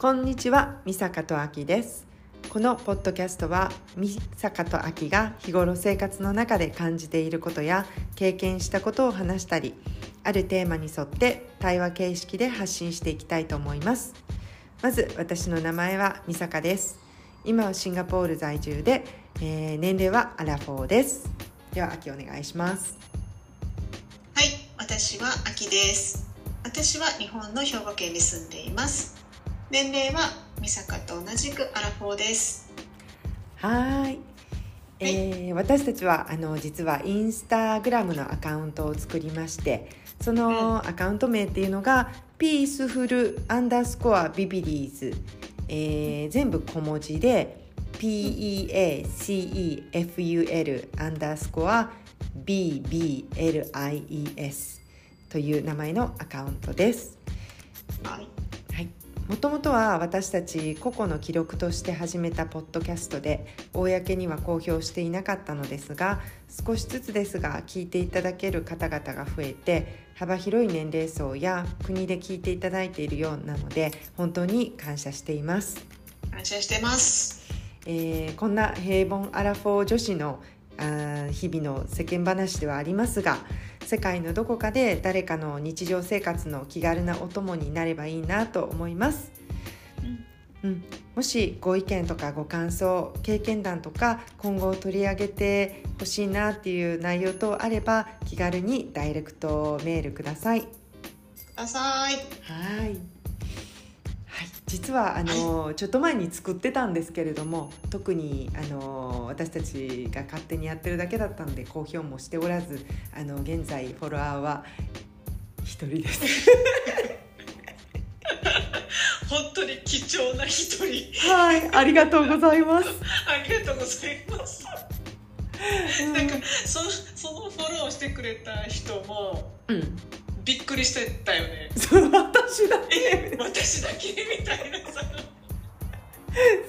こんにちは、みさかとあきです。このポッドキャストは、みさかとあきが日頃生活の中で感じていることや経験したことを話したり、あるテーマに沿って対話形式で発信していきたいと思います。まず、私の名前はみさかです。今はシンガポール在住で、えー年齢はアラフォーです。では、あきお願いします。はい、私は秋です。私は日本の兵庫県に住んでいます。年齢は美坂と同じくアラフォーです。はーい。えー私たちはあの実はインスタグラムのアカウントを作りましてそのアカウント名っていうのがピースフルアンダースコアビビリーズ、えー全部小文字で PEACEFUL アンダースコア BBLIES という名前のアカウントです。はい、はい、もともとは私たち個々の記録として始めたポッドキャストで公には公表していなかったのですが少しずつですが聞いていただける方々が増えて幅広い年齢層や国で聞いていただいているようなので本当に感謝しています。感謝してます。えーこんな平凡アラフォー女子のあー日々の世間話ではありますが世界のどこかで誰かの日常生活の気軽なお供になればいいなと思います。うん、もしご意見とかご感想経験談とか今後取り上げてほしいなっていう内容等あれば気軽にダイレクトメールください。ください。はい。はい、実はあの、ちょっと前に作ってたんですけれども特にあの私たちが勝手にやってるだけだったんで公表もしておらずあの現在フォロワーは一人です。本当に貴重な一人。はい、ありがとうございます。ありがとうございます。なんかそのそのフォローしてくれた人もうん、びっくりしてたよね。そう私だえけ、私だけみたいなさ。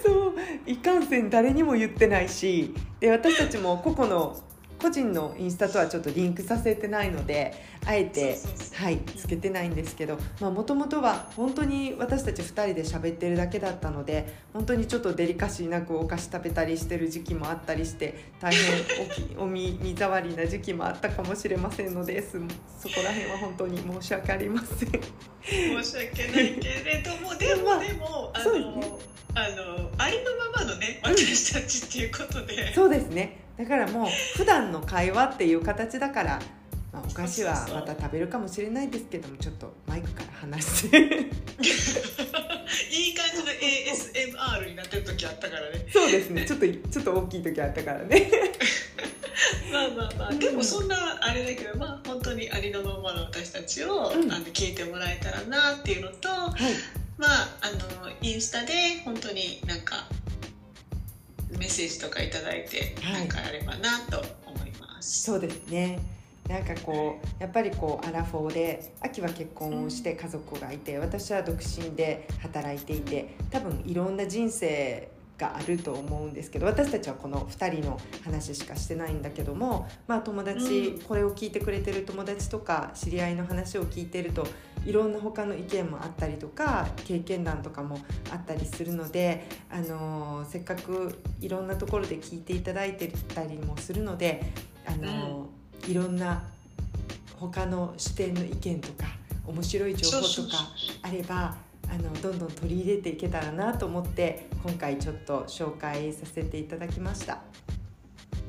そういかんせん誰にも言ってないしで私たちも個々の個人のインスタとはちょっとリンクさせてないのであえてはいつけてないんですけどもともとは本当に私たち2人で喋ってるだけだったので本当にちょっとデリカシーなくお菓子食べたりしてる時期もあったりして大変おきお耳障りな時期もあったかもしれませんのですそこら辺は本当に申し訳ありません。申し訳ないけれどもでまあもでもあそうですね。のあのありのままのね私たちっていうことで、そうですねだからもう普段の会話っていう形だから、まあ、お菓子はまた食べるかもしれないですけどもちょっとマイクから離していい感じの ASMR になってる時あったからね。そうですね。ちょっとちょっと大きい時あったからね。まあまあまあ。でもそんなあれだけどまあ本当にありのままの私たちを、うん。あの聞いてもらえたらなっていうのとはい。まああのインスタで本当になんかメッセージとかいただいて、はい。なんかあればなと思います。そうですね。なんかこうやっぱりこうアラフォーで秋は結婚をして家族がいて私は独身で働いていて多分いろんな人生があると思うんですけど私たちはこの2人の話しかしてないんだけども、まあ、友達、うん。これを聞いてくれてる友達とか知り合いの話を聞いてるといろんな他の意見もあったりとか経験談とかもあったりするので、あのーせっかくいろんなところで聞いていただいてたりもするので、あのーいろんな他の視点の意見とか面白い情報とかあればあのどんどん取り入れていけたらなと思って今回ちょっと紹介させていただきました。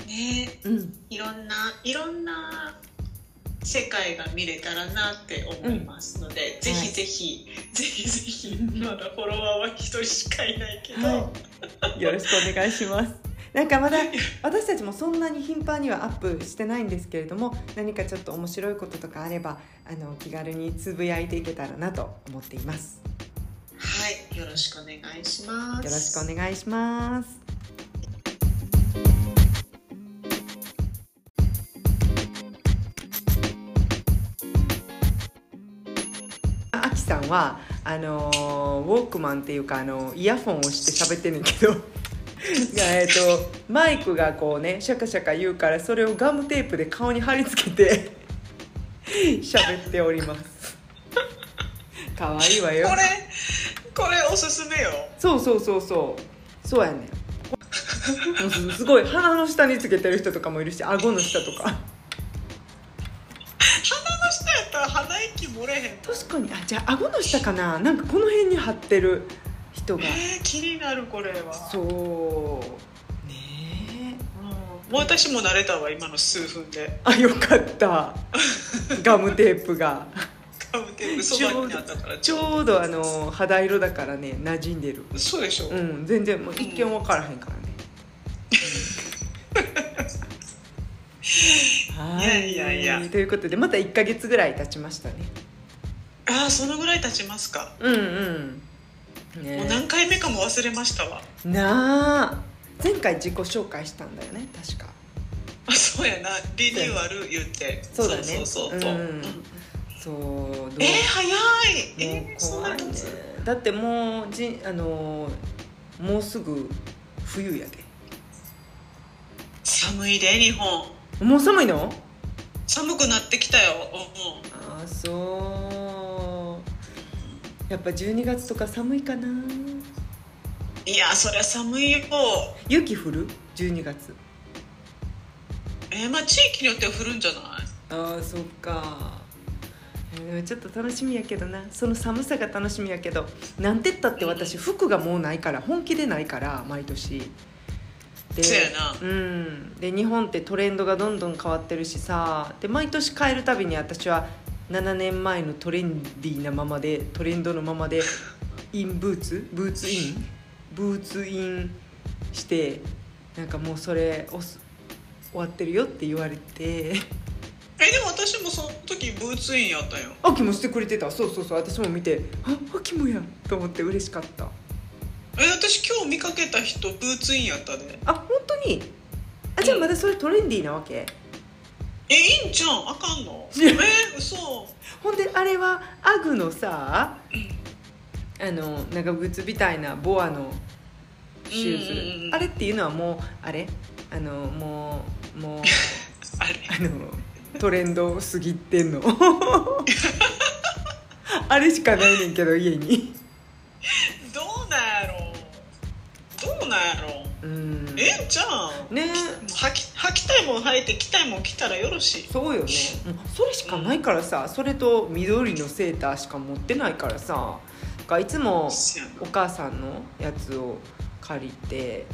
ねうん、いろんないろんな世界が見れたらなって思いますので、ぜひぜひ、ぜひぜひまだフォロワーは一人しかいないけど、はいよろしくお願いします。なんかまだ私たちもそんなに頻繁にはアップしてないんですけれども何かちょっと面白いこととかあればあの気軽につぶやいていけたらなと思っています。はいよろしくお願いします。よろしくお願いします。あきさんはあのウォークマンっていうかあのイヤホンをして喋ってんねんけど。えーとマイクがこうねシャカシャカ言うからそれをガムテープで顔に貼り付けて 喋っております。可愛いわよ。これこれおすすめよ。そうそうそうそう。そうやねん。すすごい鼻の下につけてる人とかもいるし顎の下とか。鼻の下やったら鼻息漏れへん確かに。あじゃあ顎の下かな。なんかこの辺に貼ってる人が。えー、気になるこれは。そう。ねうん、もう私も慣れたわ今の数分で。えあよかった。ガムテープがガムテープそばにあったからちょうどあの肌色だからね馴染んでる。そうでしょ、うん全然もう一見分からへんからね、は いやいやいや。ということでまた1か月ぐらい経ちましたね。ああそのぐらい経ちますか、うんうん。ね。もう何回目かも忘れましたわ。なあ。前回自己紹介したんだよね確か。あそうやな。リニューアル言って。そうだね。そうそうそう、うん。うんそうえー、早い。もえー、そんな経つ？だってもうじあのもうすぐ冬やで。寒いで日本。もう寒いの？寒くなってきたよ、ああそう。やっぱ12月とか寒いかな。うん、いやそりゃ寒いよ。雪降る？12月。えー、まあ地域によっては降るんじゃない？ああそっか。えーちょっと楽しみやけどな。その寒さが楽しみやけどなんてったって私服がもうないから本気でないから毎年。でそうやな。うん。で日本ってトレンドがどんどん変わってるしさ。で毎年変えるたびに私は7年前のトレンディーなままでトレンドのままでインブーツ？ブーツイン？ブーツインしてなんかもうそれ終わってるよって言われてえでも私もその時ブーツインやったよ秋もしてくれてた。そうそうそう。私も見てあ秋もやと思って嬉しかった。え私今日見かけた人ブーツインやったで。あ本当に？あじゃあまだそれトレンディーなわけ？えいいんじゃん？あかんの？え嘘。ほんであれはアグのさあの長靴みたいなボアのシューズ、うんうんうん。あれっていうのはもうあれ？あのもうもう あれ。あのトレンド過ぎてんの。あれしかないねんけど家に。どうなんやろどうなんやろう。ん。ええんじゃん。ね履き履きたいもん履いて着たいもん着たらよろしい。そうよね。それしかないからさそれと緑のセーターしか持ってないからさがいつもお母さんのやつを借りて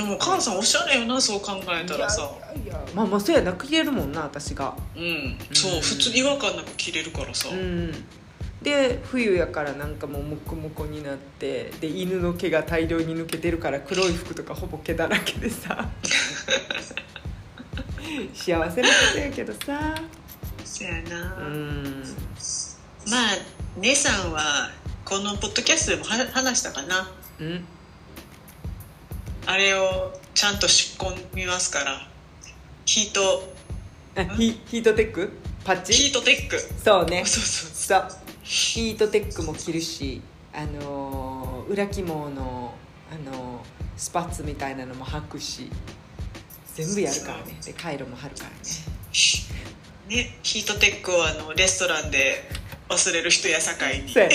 でもお母さんおしゃれよなそう考えたらさ。まあまあそうやな着れるもんな私が。うん。そう普通に違和感なく着れるからさ、うん。で冬やからなんかもうモコモコになってで犬の毛が大量に抜けてるから黒い服とかほぼ毛だらけでさ。幸せなことやけどさ。そやな、うん。まあ姉さんはこのポッドキャストでもは話したかな。うんあれをちゃんと仕込みますからヒート。あヒヒートテック？パッチ？ヒートテック。そうね。そうそうそう。ヒートテックも着るしあのー裏起毛の、あのースパッツみたいなのも履くし全部やるからね。でカイロも貼るからね。ねヒートテックをあのレストランで忘れる人やさかいに。そうやな。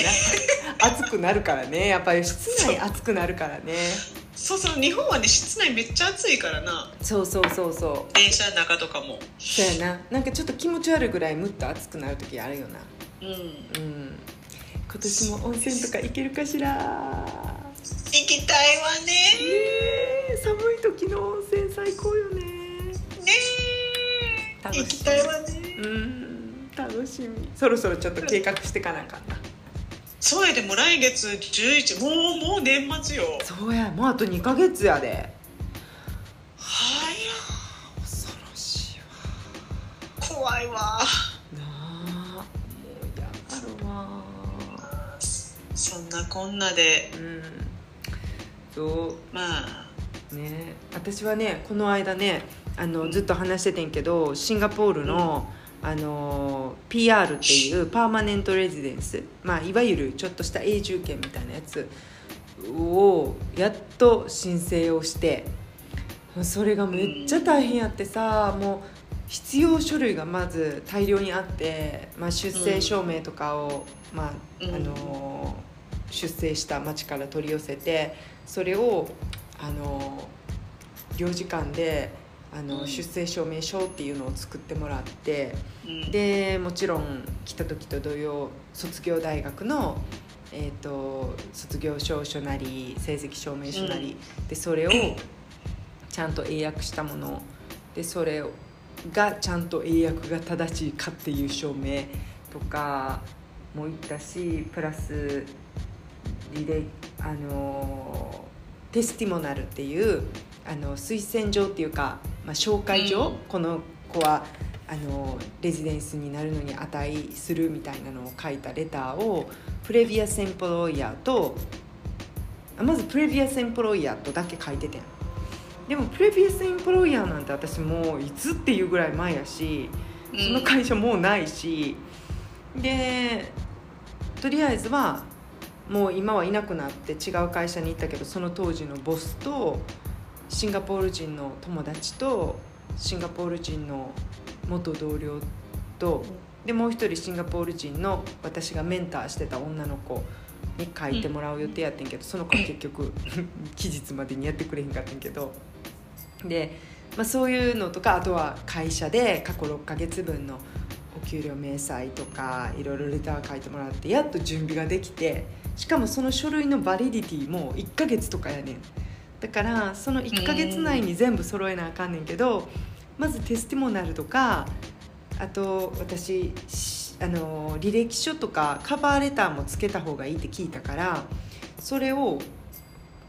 暑くなるからね。やっぱり室内暑くなるからねそうそう日本はね室内めっちゃ暑いからな。そうそうそうそう。電車の中とかも。そうやな。なんかちょっと気持ち悪いぐらいむっと暑くなる時あるよな。うん。うん。今年も温泉とか行けるかしら。行きたいわね。ねえ。寒い時の温泉最高よね。ね行きたいわね。うん。楽しみ。そろそろちょっと計画してかなあかんなそうやでも来月11もうもう年末よ。そうやもうあと2ヶ月やで。は恐ろしいい怖いわ。わなあもうやだろわ。そんなこんなで。うん。そまあ。うね私はねこの間ねあのずっと話しててんけどシンガポールの、あの PR っていうパーマネントレジデンス、まあ、いわゆるちょっとした永住権みたいなやつをやっと申請をしてそれがめっちゃ大変やってさもう必要書類がまず大量にあって、まあ、出生証明とかを、まあうん。あの出生した町から取り寄せてそれをあの領事館であの、うん。出生証明書っていうのを作ってもらってうん。でもちろん来た時と同様卒業大学の、えー、と卒業証書なり成績証明書なり、でそれをちゃんと英訳したものでそれがちゃんと英訳が正しいかっていう証明とかも言ったしプラス履歴あのテスティモナルっていうあの推薦状っていうか、まあ、紹介状、うん。この子はあのレジデンスになるのに値するみたいなのを書いたレターをプレビアスエンプロイヤーとあまずプレビアスエンプロイヤーとだけ書いててん。でもプレビアスエンプロイヤーなんて私もういつっていうぐらい前やしその会社もうないし、でとりあえずはもう今はいなくなって違う会社に行ったけどその当時のボスとシンガポール人の友達とシンガポール人の元同僚とでもう一人シンガポール人の私がメンターしてた女の子に書いてもらう予定やってんけど、その子は結局 期日までにやってくれへんかったんけど。で、まあ、そういうのとかあとは会社で過去6ヶ月分のお給料明細とかいろいろレター書いてもらってやっと準備ができてしかもその書類のバリディティも1ヶ月とかやねんだからその1ヶ月内に全部揃えなあかんねんけどまずテスティモナルとかあと私しあの履歴書とかカバーレターもつけた方がいいって聞いたからそれを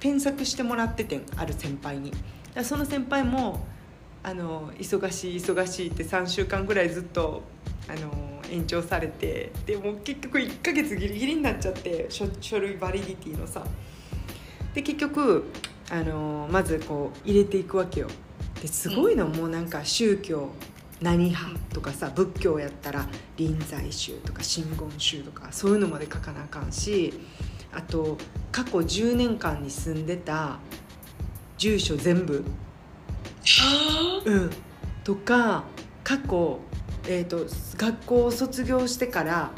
添削してもらっててんある先輩に。その先輩もあの忙しい忙しいって3週間ぐらいずっとあの延長されてでも結局1ヶ月ギリギリになっちゃって書書類バリディティのさ。で結局あのまずこう入れていくわけよ。ですごいの、もうなんか宗教何派とかさ仏教やったら臨済宗とか真言宗とかそういうのまで書かなあかんしあと過去10年間に住んでた住所全部。はうん、とか過去、えー、と学校を卒業してから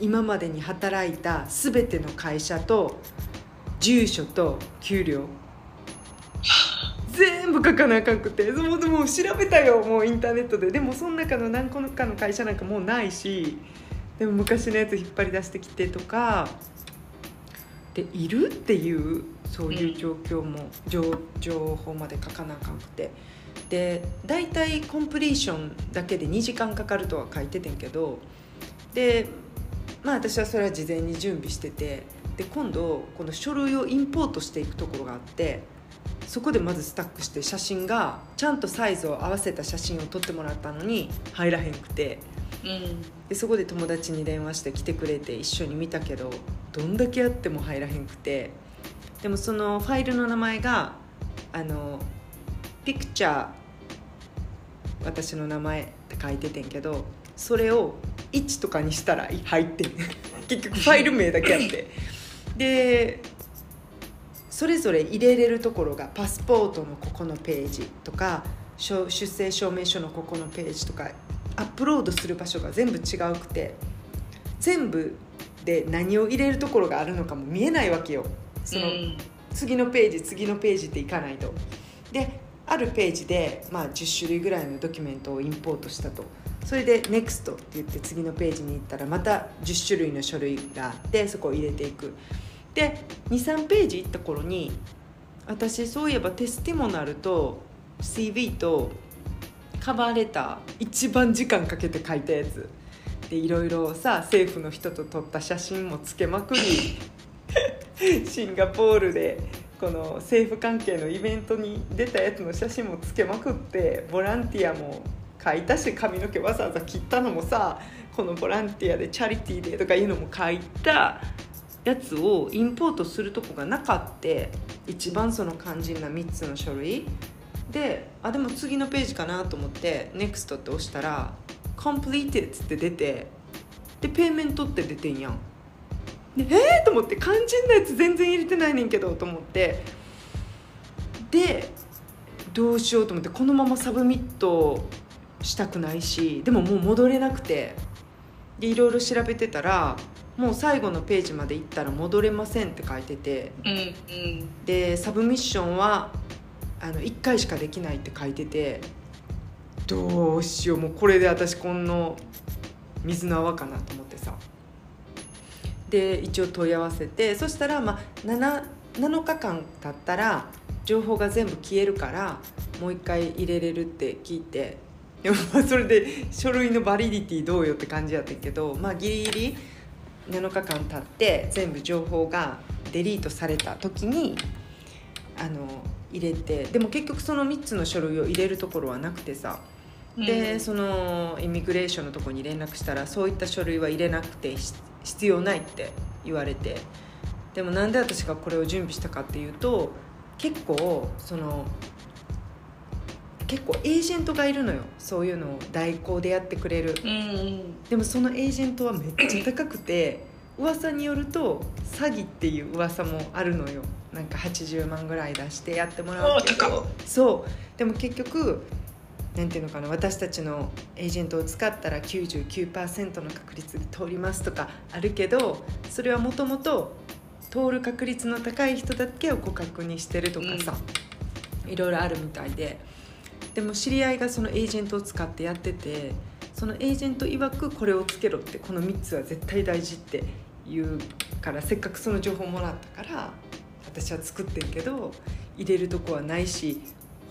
今までに働いた全ての会社と住所と給料全部書かなあかんくてもうでも調べたよもうインターネットで。でもその中の何個かの会社なんかもうないしでも昔のやつ引っ張り出してきてとかでいるっていうそういう状況も、情情報まで書かなあかんくて。で大体コンプリーションだけで2時間かかるとは書いててんけどでまあ私はそれは事前に準備しててで今度この書類をインポートしていくところがあってそこでまずスタックして写真がちゃんとサイズを合わせた写真を撮ってもらったのに入らへんくて。うん。でそこで友達に電話して来てくれて一緒に見たけどどんだけやっても入らへんくて。でもそのファイルの名前があのピクチャー私の名前って書いててんけどそれを1とかにしたら入ってん。結局ファイル名だけあって。でそれぞれ入れれるところがパスポートのここのページとか出生証明書のここのページとかアップロードする場所が全部違うくて全部で何を入れるところがあるのかも見えないわけよ。その、うん。次のページ次のページっていかないと。であるページで、まあ、10種類ぐらいのドキュメントをインポートしたと。それで NEXT って言って次のページに行ったらまた10種類の書類があってそこを入れていくで23ページ行った頃に私そういえばテスティモナルと CV とカバーレター一番時間かけて書いたやつ。でいろいろさ政府の人と撮った写真もつけまくり シンガポールでこの政府関係のイベントに出たやつの写真もつけまくってボランティアも書いたし髪の毛わざわざ切ったのもさこのボランティアでチャリティーでとかいうのも書いた。やつをインポートするとこがなかって一番その肝心な3つの書類。であでも次のページかなと思って「NEXT」って押したら「Completed」って出てで payment って出てんやん。でえー、と思って肝心なやつ全然入れてないねんけどと思って。でどうしようと思ってこのまま submit したくないしでももう戻れなくて。でいろいろ調べてたらもう最後のページまで行ったら戻れませんって書いてて。うんうん。で submission はあの1回しかできないって書いてて。どうしよう。もうこれで私この水の泡かなと思ってさ。で一応問い合わせて。そしたら、まあ、7, 7日間経ったら情報が全部消えるからもう一回入れれるって聞いて。それで書類のバリディティどうよって感じやったけどまあギリギリ7日間経って全部情報がデリートされた時にあの入れてでも結局その3つの書類を入れるところはなくてさでそのイミグレーションのところに連絡したらそういった書類は入れなくてし必要ないって言われてでもなんで私がこれを準備したかっていうと結構その結構エージェントがいるのよそういうのを代行でやってくれる。うんうん。でもそのエージェントはめっちゃ高くて 噂によると詐欺っていう噂もあるのよ。なんか80万ぐらい出してやってもらうけど。そう。でも結局なんていうのかな私たちのエージェントを使ったら99%の確率で通りますとかあるけどそれはもともと通る確率の高い人だけをご確認してるとかさ、いろいろあるみたいででも知り合いがそのエージェントを使ってやっててそのエージェント曰くこれをつけろってこの3つは絶対大事って言うからせっかくその情報もらったから私は作ってんけど入れるとこはないし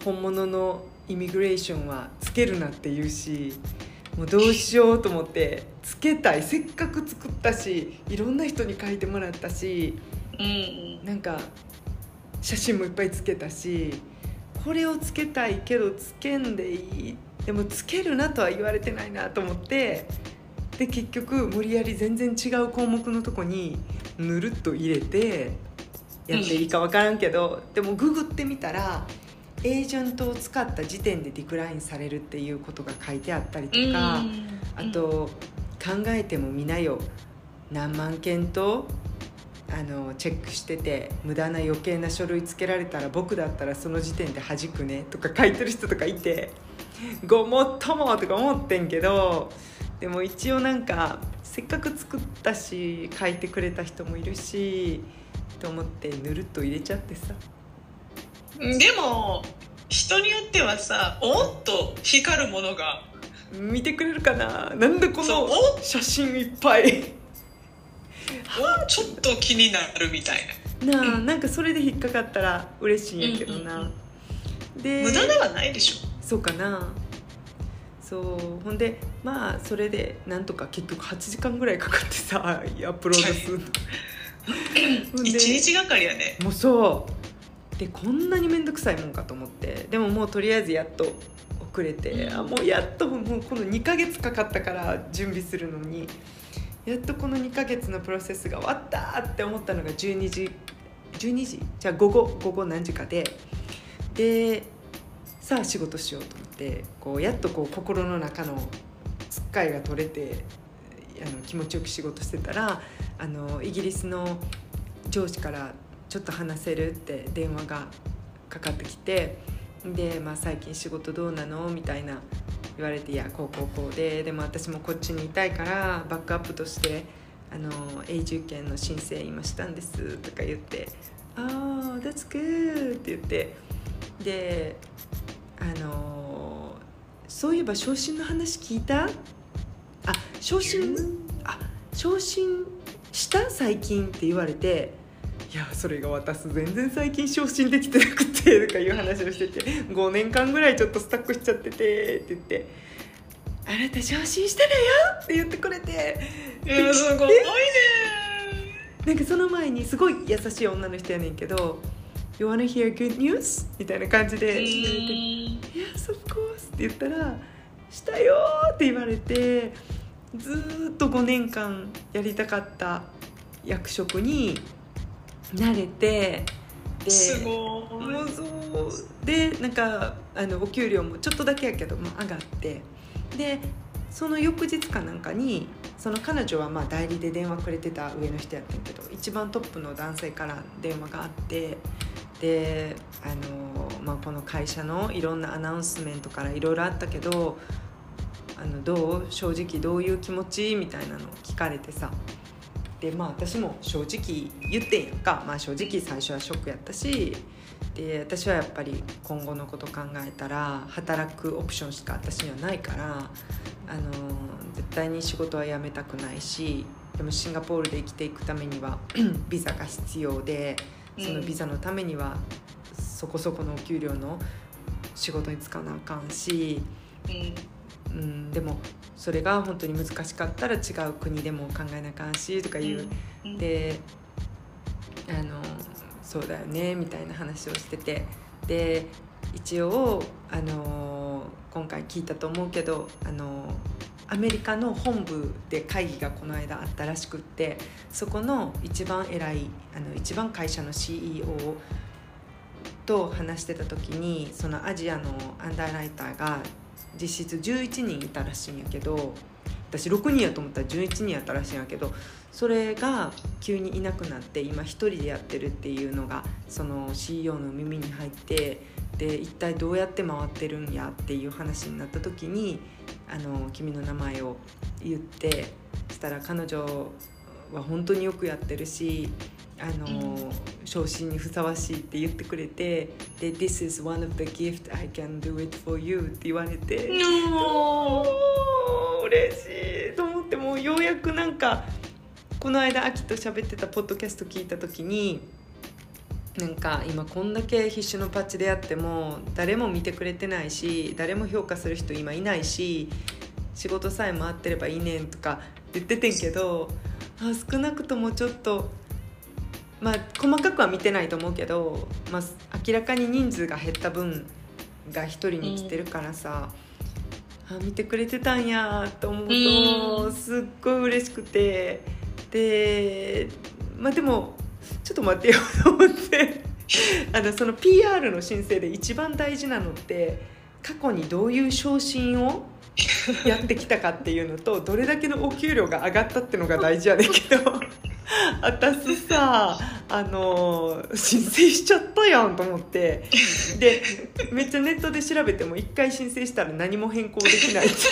本物のイミグレーションはつけるなって言うしもうどうしようと思ってつけたいせっかく作ったしいろんな人に書いてもらったしうん。なんか写真もいっぱいつけたしこれをつけたいけどつけんでいい？でもつけるなとは言われてないなと思って。で結局無理やり全然違う項目のとこにぬるっと入れてやっていいか分からんけど、でもググってみたらエージェントを使った時点でディクラインされるっていうことが書いてあったりとか。あと考えてもみなよ。何万件とあのチェックしてて無駄な余計な書類つけられたら僕だったらその時点で弾くねとか書いてる人とかいてごもっともとか思ってんけどでも一応なんかせっかく作ったし書いてくれた人もいるしと思ってぬるっと入れちゃってさ。うんでも人によってはさおっと光るものが見てくれるかな？なんでこの写真いっぱいおちょっと気になるみたいな。あなんかそれで引っかかったら嬉しいんやけどな、うんうんでな無駄ではないでしょ。そうかな。そう。ほんでまあそれでなんとか結局8時間ぐらいかかってさ アップロードするの、ほんで一日がかりやね。もうそう。でこんなに面倒くさいもんかと思って。でももうとりあえずやっと遅れて、うん。あもうやっともうこの2ヶ月かかったから準備するのにやっとこの2ヶ月のプロセスが終わったって思ったのが12時12時？じゃあ午後午後何時かででさあ仕事しようと思ってこうやっとこう心の中のつっかいが取れてあの気持ちよく仕事してたらあのイギリスの上司から「ちょっと話せる?」って電話がかかってきてで、まあ、最近仕事どうなの？みたいな言われて「いやこうこうこうででも私もこっちにいたいからバックアップとしてあの永住権の申請今したんです」とか言って「ああ that's good」って言ってであのそういえば昇進の話聞いた？あ昇進あ昇進した？最近って言われていやそれが私全然最近昇進できてなくてとかいう話をしてて5年間ぐらいちょっとスタックしちゃっててって言って「あなた昇進したのよ!」って言ってくれていやすごいねなんかその前にすごい優しい女の人やねんけど「You wanna hear good news?」みたいな感じで言われて「Yes, of course」って言ったら「したよ!」って言われてずーっと5年間やりたかった役職に慣れてすごもい。うそうでなんかあのお給料もちょっとだけやけど、まあ、上がってでその翌日かなんかにその彼女はまあ代理で電話くれてた上の人やってんけど一番トップの男性から電話があってであの、まあ、この会社のいろんなアナウンスメントからいろいろあったけどあのどう？正直どういう気持ち？みたいなのを聞かれてさでまあ私も正直言ってんやんか、まあ、正直最初はショックやったし。で私はやっぱり今後のこと考えたら働くオプションしか私にはないから。あの絶対に仕事は辞めたくないしでもシンガポールで生きていくためには ビザが必要でそのビザのためにはそこそこのお給料の仕事に就かなあかんし、うんうん、でもそれが本当に難しかったら違う国でも考えなあかんしとかいう、うんであのそうだよねみたいな話をしてて。で一応あの今回聞いたと思うけどあのアメリカの本部で会議がこの間あったらしくってそこの一番偉いあの一番会社の CEO と話してた時にそのアジアのアンダーライターが実質11人いたらしいんやけど私6人やと思ったら11人やったらしいんやけどそれが急にいなくなって今一人でやってるっていうのがその CEO の耳に入ってで一体どうやって回ってるんやっていう話になった時にあの君の名前を言ってしたら彼女は本当によくやってるしあの、昇進にふさわしいって言ってくれてで「This is one of the gift I can do it for you」って言われて。のお嬉しいと思ってもうようやくなんかこの間秋と喋ってたポッドキャスト聞いた時になんか今こんだけ必死のパッチでやっても誰も見てくれてないし誰も評価する人今いないし仕事さえ回ってればいいねんとか言っててんけどあ少なくともちょっとまあ細かくは見てないと思うけど、まあ、明らかに人数が減った分が一人に来てるからさ、あ見てくれてたんやと思うと、うん。すっごい嬉しくてでまあでもちょっと待ってよと思って あのその PR の申請で一番大事なのって過去にどういう昇進を やってきたかっていうのとどれだけのお給料が上がったっていうのが大事やねんけど。私さあの申請しちゃったやんと思って。でめっちゃネットで調べても1回申請したら何も変更できないって。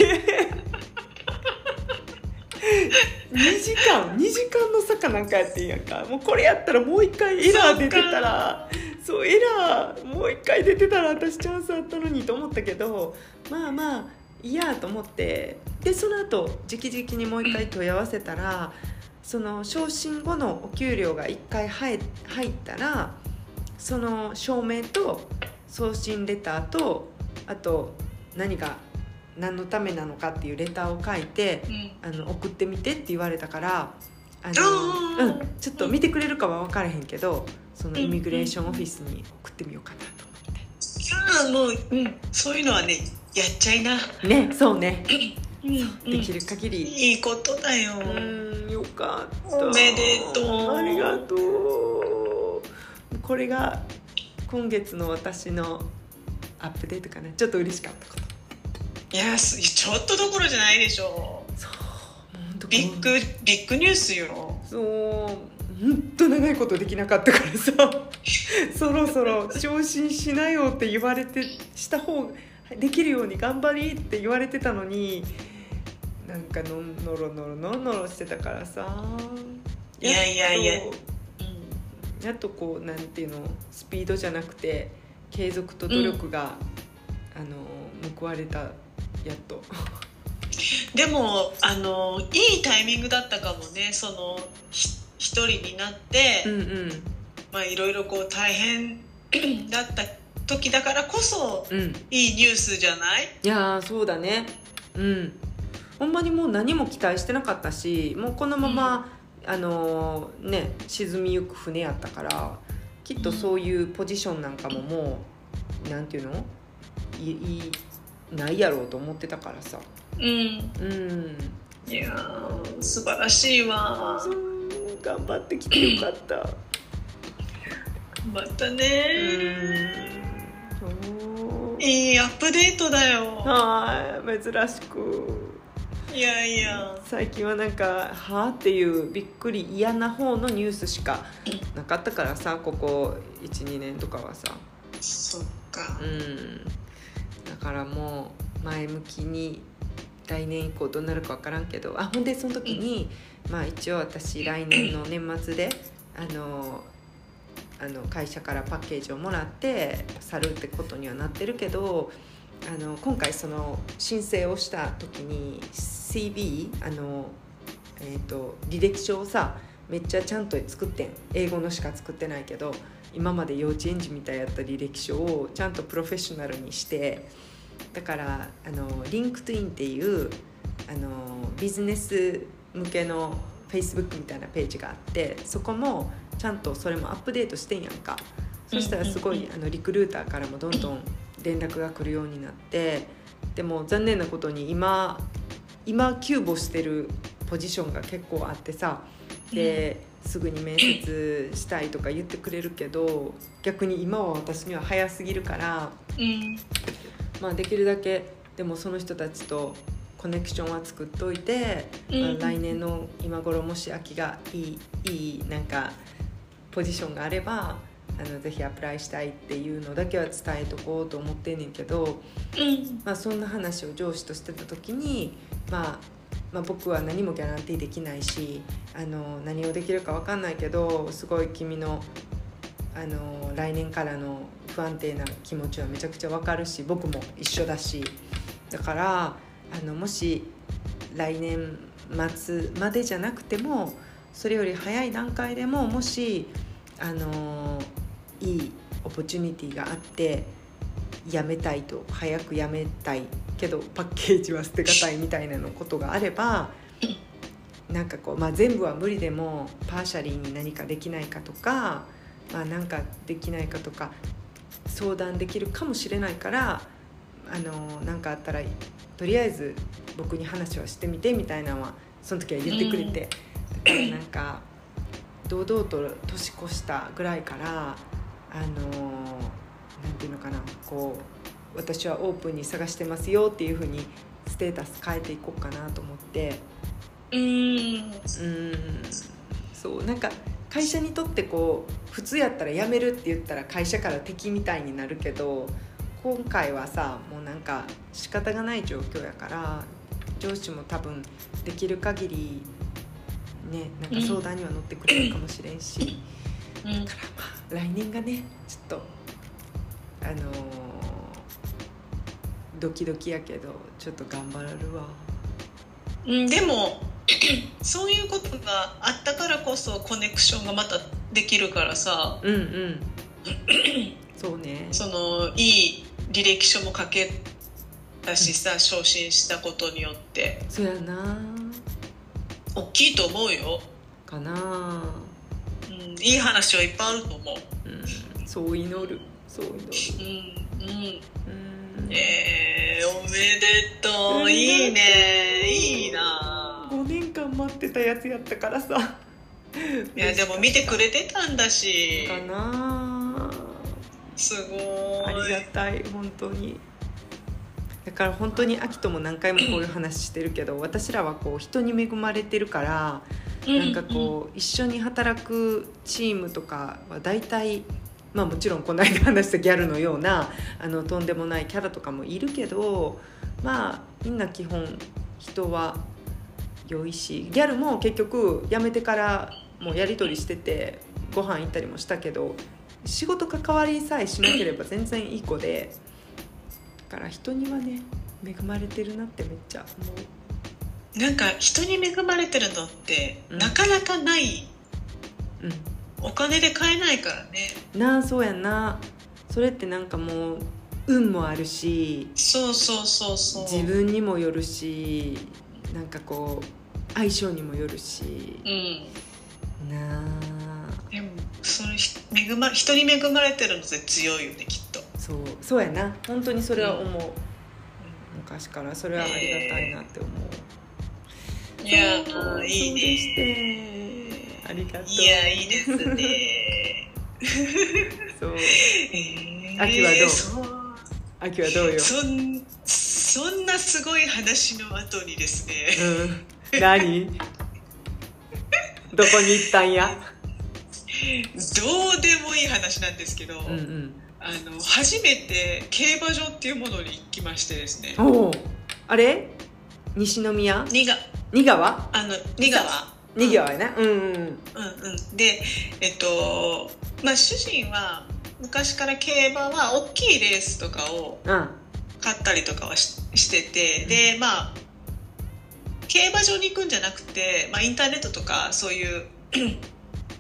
2時間2時間の差かなんかやってんやんか。もうこれやったらもう1回エラー出てたらそうエラーもう1回出てたら私チャンスあったのにと思ったけどまあまあいいやと思ってでその後直々にもう1回問い合わせたらその昇進後のお給料が1回入入ったらその証明と送信レターとあと何が何のためなのかっていうレターを書いてうん。あの送ってみてって言われたからああの、ー。うん、ちょっと見てくれるかは分からへんけどそのイミグレーションオフィスに送ってみようかなとさあもう、うん、そういうのはねやっちゃいな、ねそうね。うんできる限り。いいことだよ、うんよかった。おめでとう。ありがとう。これが今月の私のアップデートかな。ちょっと嬉しかったこと。いやすちょっとどころじゃないでしょ。そう。本当ビッグビッグニュースよ。そう。本当長いことできなかったからさ。そろそろ昇進しなよって言われてした方できるように頑張りって言われてたのになんかののろのろのろのろしてたからさ。いやいやいや。やっとこうなんていうのスピードじゃなくて継続と努力が、あの報われたやっと。でもあのいいタイミングだったかもね。そのひ一人になって、うんうん。まあいろいろこう大変だった時だからこそうん。いいニュースじゃない？いやーそうだね。うん。ほんまにもう何も期待してなかったしもうこのまま、あのーね沈みゆく船やったからきっとそういうポジションなんかももうなんていうの？いいないやろうと思ってたからさ。うん。うん。いやー素晴らしいわ。頑張ってきてよかった。またうねいいアップデートだよ。はい珍しく。いやいや。最近はなんか「はあ?」っていうびっくり嫌な方のニュースしかなかったからさここ12年とかはさ。そっか。うん。だからもう前向きに来年以降どうなるか分からんけど。あほんでその時に、まあ一応私来年の年末であのあの会社からパッケージをもらって去るってことにはなってるけどあの今回その申請をした時に CV あの、えー、と履歴書をさめっちゃちゃんと作ってん。英語のしか作ってないけど今まで幼稚園児みたいやった履歴書をちゃんとプロフェッショナルにしてだからあの LinkedIn っていうあのビジネス向けの Facebook みたいなページがあってそこもちゃんとそれもアップデートしてんやんか。そしたらすごいあのリクルーターからもどんどん連絡が来るようになってでも残念なことに今今急募してるポジションが結構あってさですぐに面接したいとか言ってくれるけど逆に今は私には早すぎるから、うん。まあ、できるだけでもその人たちとコネクションは作っておいて、まあうん来年の今頃もし空きがいいいいなんかポジションがあればあのぜひアプライしたいっていうのだけは伝えとこうと思ってんねんけど、うん。まあ、そんな話を上司としてた時に、まあ、まあ僕は何もギャランティーできないしあの何をできるか分かんないけどすごい君のあの来年からの不安定な気持ちはめちゃくちゃ分かるし僕も一緒だしだからあのもし来年末までじゃなくてもそれより早い段階でももしあのいいオポチュニティがあって辞めたいと早く辞めたいけどパッケージは捨てがたいみたいなのことがあればなんかこう、まあ、全部は無理でもパーシャリーに何かできないかとか、まあ、なんかできないかとか相談できるかもしれないからあのなんかあったらとりあえず僕に話はしてみてみたいなのはその時は言ってくれて、だからなんか堂々と年越したぐらいからあのなんていうのかなこう私はオープンに探してますよっていうふうにステータス変えていこうかなと思って。うん。うん。そうなんか会社にとってこう普通やったら辞めるって言ったら会社から敵みたいになるけど今回はさもうなんか仕方がない状況やから上司も多分できる限りねなんか相談には乗ってくれるかもしれんし。うん。だからまあ来年がねちょっとあのードキドキやけどちょっと頑張れるわ。うんでも そういうことがあったからこそコネクションがまたできるからさ。うんうん。そうね。そのいい履歴書も書けたしさ昇進したことによって。そうやな大きいと思うよ、かな。うん、いい話はいっぱいあると思う。うんそう祈る。そう祈る。うんうん。うん。えー、おめでとう。いいね。いいな。5年間待ってたやつやったからさ。いやでも見てくれてたんだし。かな。すごありいがたい本当にだから本当に秋とも何回もこういう話してるけど私らはこう人に恵まれてるからなんかこう一緒に働くチームとかは大体まあもちろんこの間話したギャルのようなあのとんでもないキャラとかもいるけどまあみんな基本人は良いしギャルも結局辞めてからもうやり取りしててご飯行ったりもしたけど仕事関わりさえしなければ全然いい子でだから人にはね恵まれてるなってめっちゃ思う。なんか人に恵まれてるのってうん。なかなかない。うん。お金で買えないからね。なあそうやんな。それってなんかもう運もあるしそうそうそうそう。自分にもよるしなんかこう相性にもよるし。うん。なあ。でもそのひ恵ま人に恵まれてるのって強いよねきっと、そうそうやな。本当にそれは思う、昔からそれはありがたいなって思う、いやそうーいいそうでしねて。ありがとう。いやいいですね そう。えー。秋はどう？秋はどうよ？そんそんなすごい話の後にですね、うん。何？どこに行ったんや？どうでもいい話なんですけど、うんうんあの初めて競馬場っていうものに行きましてですね。おおあれ？西宮？にが仁川あの仁川仁川やなうん。うんうん。うんでえっとまあ主人は昔から競馬は大きいレースとかをうん。買ったりとかはししてて。でまあ競馬場に行くんじゃなくて、まあ、インターネットとかそういう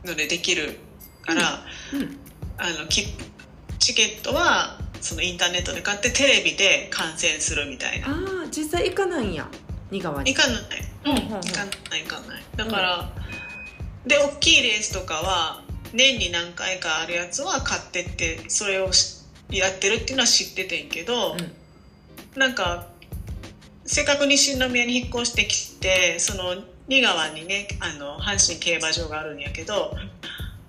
のでできるから、うん。あのきチケットはそのインターネットで買ってテレビで観戦するみたいな。ああ実際行かないんや仁川に行かない、うん、うん行かない行かない。だから、で大きいレースとかは年に何回かあるやつは買ってってそれをしやってるっていうのは知っててんけど、なんかせっかく西宮に引っ越してきてその仁川にねあの阪神競馬場があるんやけど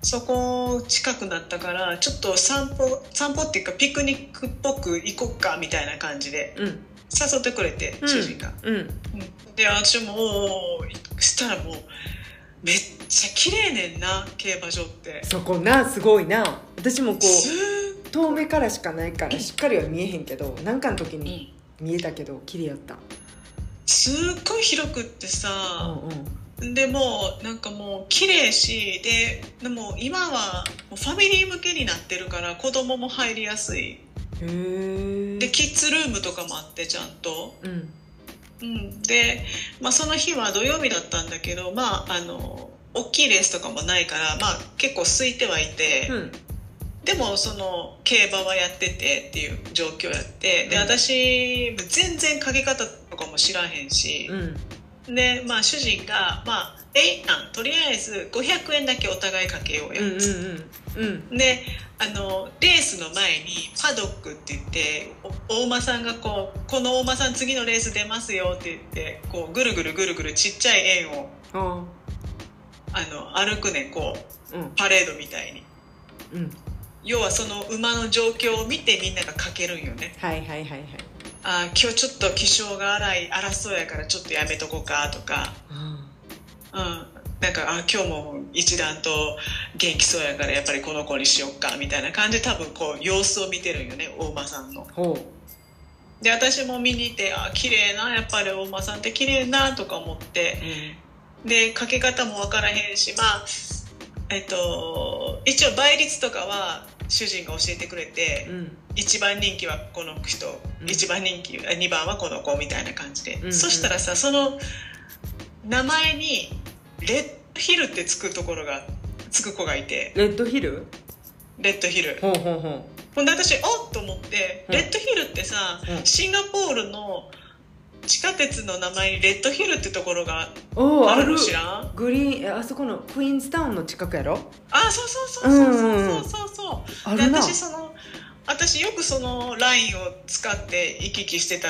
そこ近くなったからちょっと散歩散歩っていうかピクニックっぽく行こっかみたいな感じでうん。誘ってくれて、うん。主人が。うん。で私もおーしたらもうめっちゃ綺麗ねんな競馬場って。そこなすごいな。私もこすう遠目からしかないからしっかりは見えへんけどなんかの時うん。に見えたけど綺麗やった。すっごい広くってうさ、んうんでもうなんかもう綺麗しででも今はもうファミリー向けになってるから子供も入りやすい。でキッズルームとかもあってちゃんと、うん。うん、で、まあ、その日は土曜日だったんだけどまああの大きいレースとかもないから、まあ、結構空いてはいて、うん。でもその競馬はやっててっていう状況やって。でうん。私全然かけ方とかも知らへんし、うんでまあ主人が「まあ、えいやんとりあえず500円だけお互いかけようや」うんうんうん。うん。であのレースの前にパドックって言っておお馬さんがこう「このお馬さん次のレース出ますよ」って言ってこうぐるぐるぐるぐるちっちゃい円をああの歩くねんこううん。パレードみたいに。うん。要はその馬の状況を見てみんながかけるんよね。はいはいはいはいあー今日ちょっと気性が荒い荒そうやからちょっとやめとこうかとか。あうん、なんかあ今日も一段と元気そうやからやっぱりこの子にしよっかみたいな感じで多分こう様子を見てるんよね大馬さんの。ほで私も見に行ってあ綺麗なやっぱり大馬さんって綺麗なとか思って。うでかけ方も分からへんしまあえっと一応倍率とかは主人が教えてくれて、うん。一番人気はこの人、うん。一番人気2番はこの子みたいな感じで、うんうん。そしたらさその名前にレッドヒルってつくところがつく子がいて。レッドヒルレッドヒルほうほう。ほほんで私おっと思ってうん。レッドヒルってさ、うん。シンガポールの地下鉄の名前にレッドヒルってところがあるの知らん？グリーンえあそこのクイーンズタウンの近くやろ？あそうそうそうそうそうそうそう私その私よくそのラインを使って行き来してた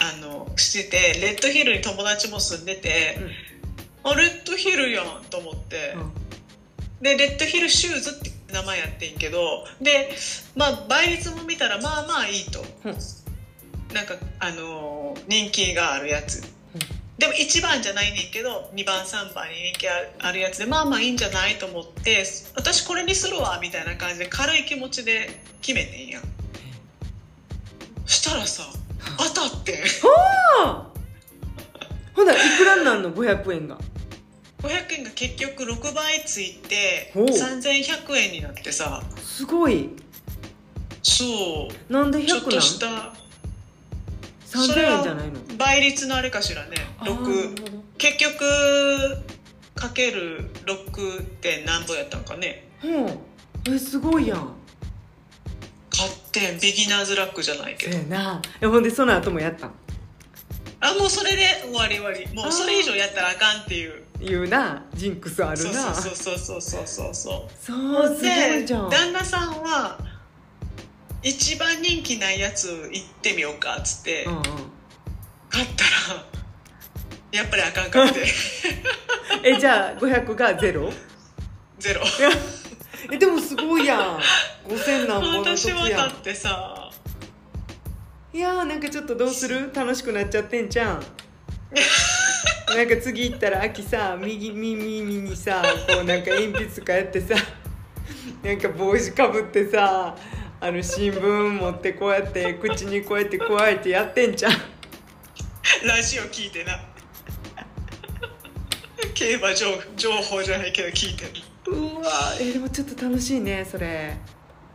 あのしててレッドヒルに友達も住んでて、あレッドヒルやんと思って、でレッドヒルシューズって名前やってんけどでまあ倍率も見たらまあまあいいと、うんなんかあのー人気があるやつ、でも1番じゃないねんけど2番3番に人気あるやつでまあまあいいんじゃないと思って私これにするわみたいな感じで軽い気持ちで決めてんやん。したらさ当たってあ！ほないくらになんの？500円が。500円が結局6倍ついてほう。3100円になってさ。すごい。そう。なんで100ちょっとしなんた3000円じゃないの？倍率のあれかしらねあーなる6ほど。結局かける6点何本やったんかね。う。んえすごいやん。買ってんビギナーズラックじゃないけど。そうやな。えほんでその後もやったん？あもうそれで終わり終わり。もうそれ以上やったらあかんっていう。いうな。ジンクスあるそうなそうそうそうそうそうそう。そうすごいじゃん。旦那さんは一番人気ないやつ行ってみようかっつってうんうん。買ったらやっぱりあかんかって。えじゃあ500がゼロ？ゼロ。えでもすごいやん。5000何本の時私はやんだってさ。いやーなんかちょっとどうする？楽しくなっちゃってんじゃん。なんか次行ったら秋さ右耳にさこうなんか鉛筆とかやってさなんか帽子かぶってさあの新聞持ってこうやって口にこうやってこうやってやってんじゃんラジオ聞いてな。競馬情情報じゃないけど聞いてる。うわえーでもちょっと楽しいねそれ。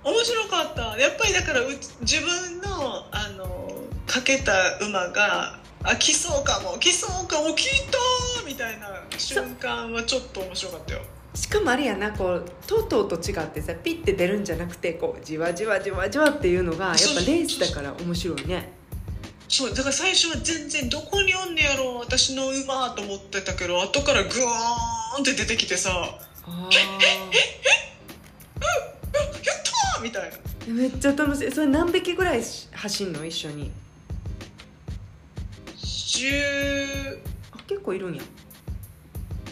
面白かった。やっぱりだからう自分のあのかけた馬があ来そうかも来そうかも来たみたいな瞬間はちょっと面白かったよしかもあれやなこうとうとうと違ってさピッて出るんじゃなくてこうじわじわじわじわっていうのがやっぱレースだから面白いね。そうだから最初は全然どこにおんねやろ私の馬と思ってたけど後からグワーンって出てきてさ「あやった!」みたいな。ーめっちゃ楽しい。それ何匹ぐらい走んの一緒に10あ結構いるんや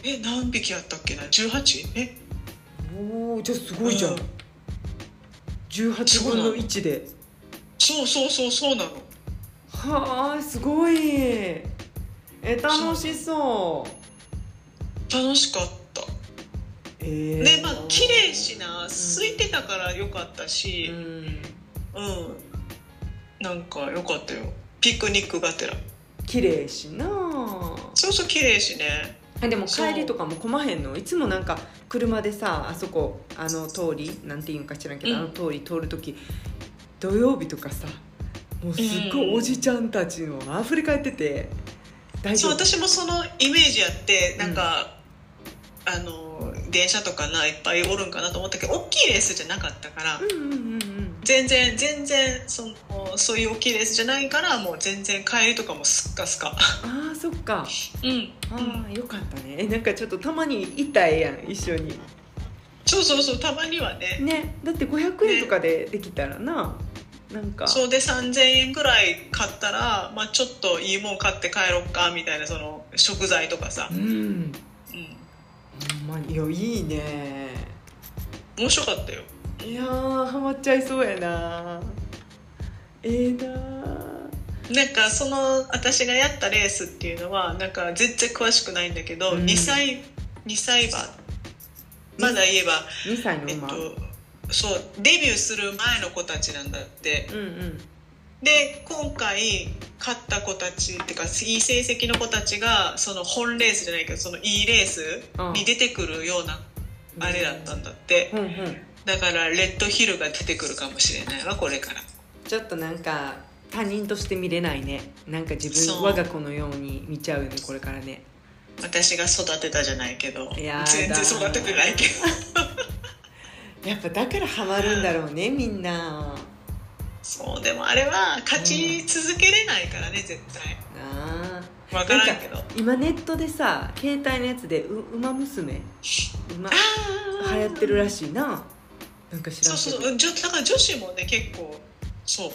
え何匹やったっけな？18? え？おおじゃあすごいじゃん、うん。18分の1で。そうそうそうそうなの。はあすごい。え楽しそう。楽しかった。えー、ねまあ綺麗しな空いてたからよかったうしん。うん、なんかよかったよ。ピクニックがてら。綺麗しな。そうそう綺麗しね。あでも帰りとかもこまへんの？いつもなんか車でさあそこあの通りなんていうんか知らんけど、うん。あの通り通る時土曜日とかさもうすっごいおじちゃんたちの溢れ返ってて大丈夫。そう私もそのイメージやってなんか、あの電車とかないっぱいおるんかなと思ったけど大きいレースじゃなかったから、うんうんうんうん。全然全然そのそういう大きいレースじゃないからもう全然帰りとかもスッカスカあーそっか。うん。ああよかったね。えなんかちょっとたまにいたいやん一緒に。そうそうそうたまにはね。ね。だって500円とかでできたらな、なんか。そうで3000円ぐらい買ったら、まあ、ちょっといいもん買って帰ろっかみたいなその食材とかさ。う、んうん、ほんまに。いやいいね。面白かったよ。いやーハマっちゃいそうやな。ええななんかその私がやったレースっていうのはなんか全然詳しくないんだけど、うん。2歳2歳馬。まだ言えば2歳の馬、えっとそうデビューする前の子たちなんだって。うんうんで今回勝った子たちっていうかいい成績の子たちがその本レースじゃないけどそのいいレースに出てくるようなあれだったんだって。うんうん。だからレッドヒルが出てくるかもしれないわこれから。ちょっとなんか他人として見れないね。なんか自分我が子のように見ちゃうよねこれからね。私が育てたじゃないけどいやだ。全然育ててないけど。やっぱだからハマるんだろうねみんなそうでもあれは勝ち続けれないからね絶対。なあ分からんけど。今ネットでさ携帯のやつで「う馬娘」馬ああ流行ってるらしいな。なんか知らそんけど。うそうじょだから女子もね結構そう。へ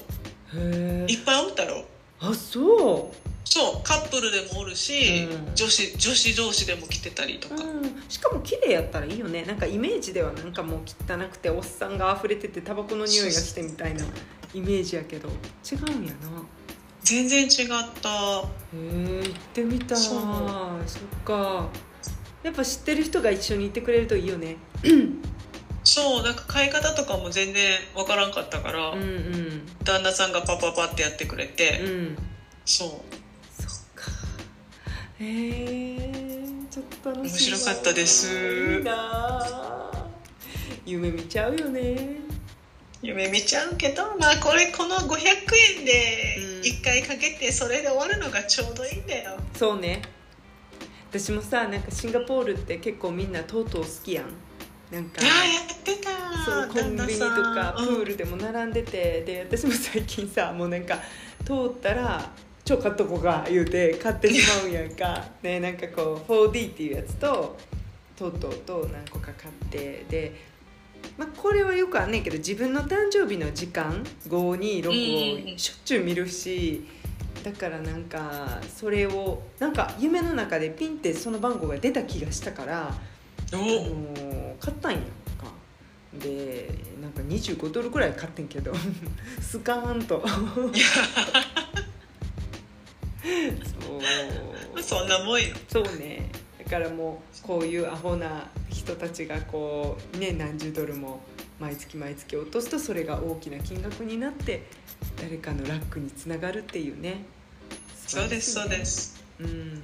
えいっぱいおったろ。あそうそうカップルでもおるし、うん。女子女子同士でも来てたりとか、うん、しかも綺麗やったらいいよね。なんかイメージではなんかもう汚くておっさんが溢れててタバコの匂いがしてみたいなイメージやけど。違うんやな。全然違った。へえ行ってみたい。そっか。やっぱ知ってる人が一緒にいてくれるといいよね。そうなんか買い方とかも全然わからんかったから、うんうん。旦那さんがパパパってやってくれて、うん。そうへえちょっと楽しい。な面白かったです。いいな夢見ちゃうよね。夢見ちゃうけどまあこれこの500円でうん。1回かけてそれで終わるのがちょうどいいんだよ、そうね。私もさなんかシンガポールって結構みんなとうとう好きやん。なんかああやってたそうコンビニとかプールルでも並んでて、で私も最近さもうなんか通ったら「ちょ買っとこか」言うて買ってしまうんやんか。ねなんかこう 4D っていうやつととうとうと何個か買ってで、まあ、これはよくあんねんけど自分の誕生日の時間526をしょっちゅう見るし、だからなんかそれをなんか夢の中でピンってその番号が出た気がしたから。あおの買ったんやんか。でなんか25ドルくらい買ってんけど スカーンとそう。そんなもんよ。そうね。だからもうこういうアホな人たちがこうね何十ドルも毎月毎月落とすとそれが大きな金額になって誰かのラックにつながるっていうね。そうですそうです。うん。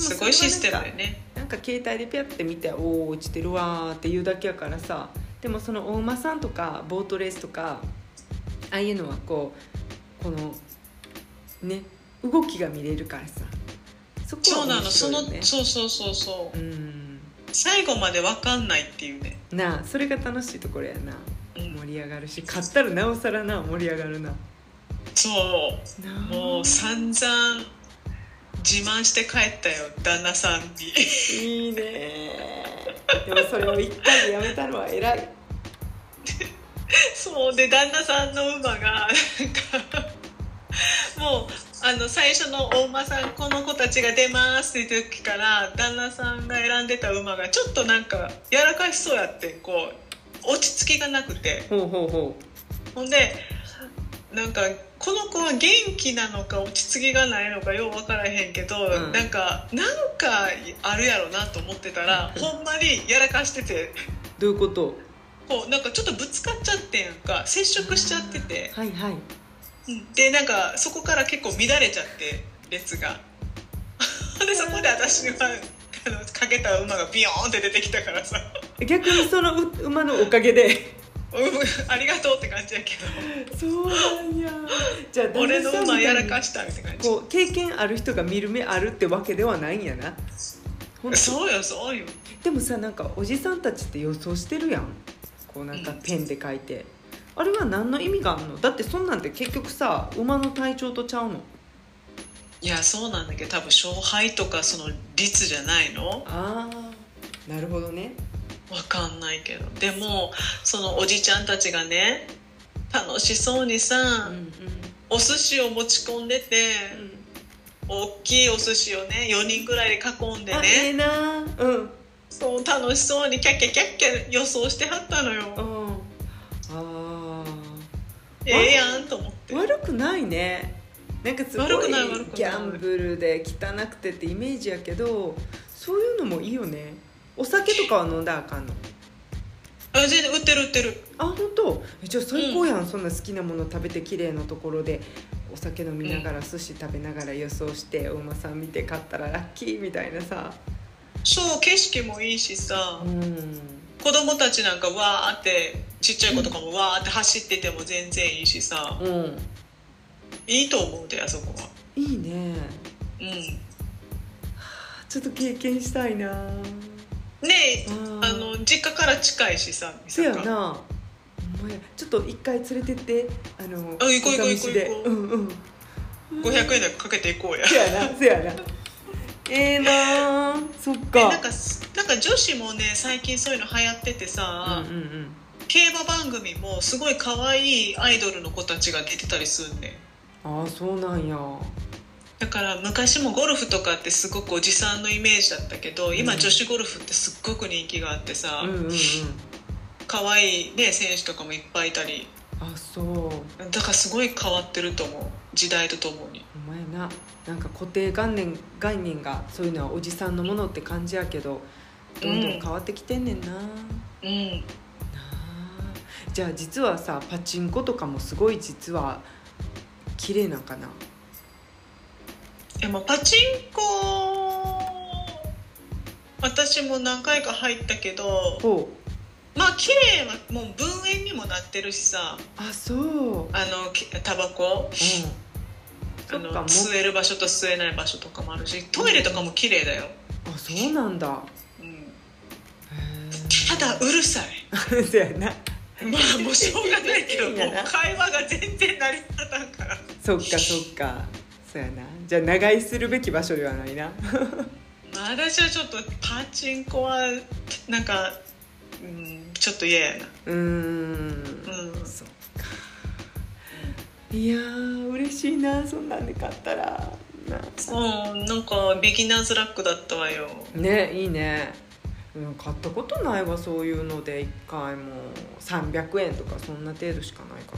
すごいシステムでよねなんか携帯でピャって見て「おお落ちてるわ」って言うだけやからさでもそのお馬さんとかボートレースとかああいうのはこうこのね動きが見れるからさ。そこはそうなの。そのそうそうそうそう。うん。最後まで分かんないっていうね。なあそれが楽しいところやな。うん。盛り上がるし勝ったらなおさらな盛り上がるな。そう。もう散々自慢して帰ったよ旦那さんに。いいね。でもそれを一回でやめたのは偉い。そう。で旦那さんの馬がなんかもうあの最初の大馬さんこの子たちが出ますって時から旦那さんが選んでた馬がちょっとなんか柔らかしそうやってこう落ち着きがなくて。ほうほうほほんでなんかこの子は元気なのか落ち着きがないのかよう分からへんけど、うん。なんかなんかあるやろなと思ってたら ほんまにやらかしてて。うどういうこと？こうなんかちょっとぶつかっちゃってんか接触しちゃってて、はいはい。うんでなんかそこから結構乱れちゃって列が。でそこで私はあのかけた馬がビヨーンって出てきたからさ。逆にそのう馬のおかげで。うん。ありがとうって感じやけど。そうなんや。じゃあ俺の馬やらかししたみたいな感じ。こう経験ある人が見る目あるってわけではないんやな。そうよそうよ。でもさなんかおじさんたちって予想してるやん。こうなんかペンで書いて、あれは何の意味があるの？だってそんなんて結局さ馬の体調とちゃうの？いやそうなんだけど多分勝敗とかその率じゃないの？ああなるほどね。わかんないけど。でもそのおじちゃんたちがね楽しそうにさ、うんうん。お寿司を持ち込んでて、大きいお寿司をね4人ぐらいで囲んであええねなうん。そう楽しそうにキャッキャキャッキャ予想してはったのよ。うんあええやんと思って。ー悪くないね。なんかすごい悪くない悪くない。ギャンブルで汚くてってイメージやけどそういうのもいいよね。お酒とかは飲んだらあかんの？あ全然売ってる売ってる。あ本当？えじゃあ最高やん、そんな好きなもの食べて綺麗なところでお酒飲みながら寿司食べながら予想してお馬さん見て買ったらラッキーみたいなさ。そう景色もいいしさ、うん子供たちなんかわーってちっちゃい子とかもわーって走ってても全然いいしさ。うん。いいと思うであそこは。いいねうん。ちょっと経験したいな。ねえああの実家から近いしさそや三坂なちょっと一回連れてってあのあ行こう行こう行こう行こう。うんうん。500円でかけていこうや。そやなそやなええなそっでかなんかなんか女子もね最近そういうの流行っててさ、うんうんうん。競馬番組もすごい可愛いアイドルの子たちが出てたりするん。でああそうなんや。だから昔もゴルフとかってすごくおじさんのイメージだったけど今うん。女子ゴルフってすっごく人気があってさ、うんうんうん。可愛いね選手とかもいっぱいいたり。あそう。だからすごい変わってると思う。時代とともにななんか固定概念概念がそういうのはおじさんのものって感じやけどどんどん変わってきてんねんな,、なうん。あ。じゃあ実はさパチンコとかもすごい実は綺麗なんかな？でもパチンコ私も何回か入ったけどまあ綺麗はもう分煙にもなってるしさ。あそう。うんあのきタバコあの吸える場所と吸えない場所とかもあるしトイレとかも綺麗だよ、あそうなんだ。うん、へただうるさい。えそうやな。まあもうしょうがないけどもう会話が全然成り立たんから。そっかそっか。そうやな。じゃあ長居するべき場所ではないな。まあ私はちょっとパチンコはなんか、うん、ちょっと嫌やな。うーん。うんいやー嬉しいなそんなんで買ったら。なうんなんかビギナーズラックだったわよ。ねいいね、うん、買ったことないわそういうので1回も。300円とかそんな程度しかないか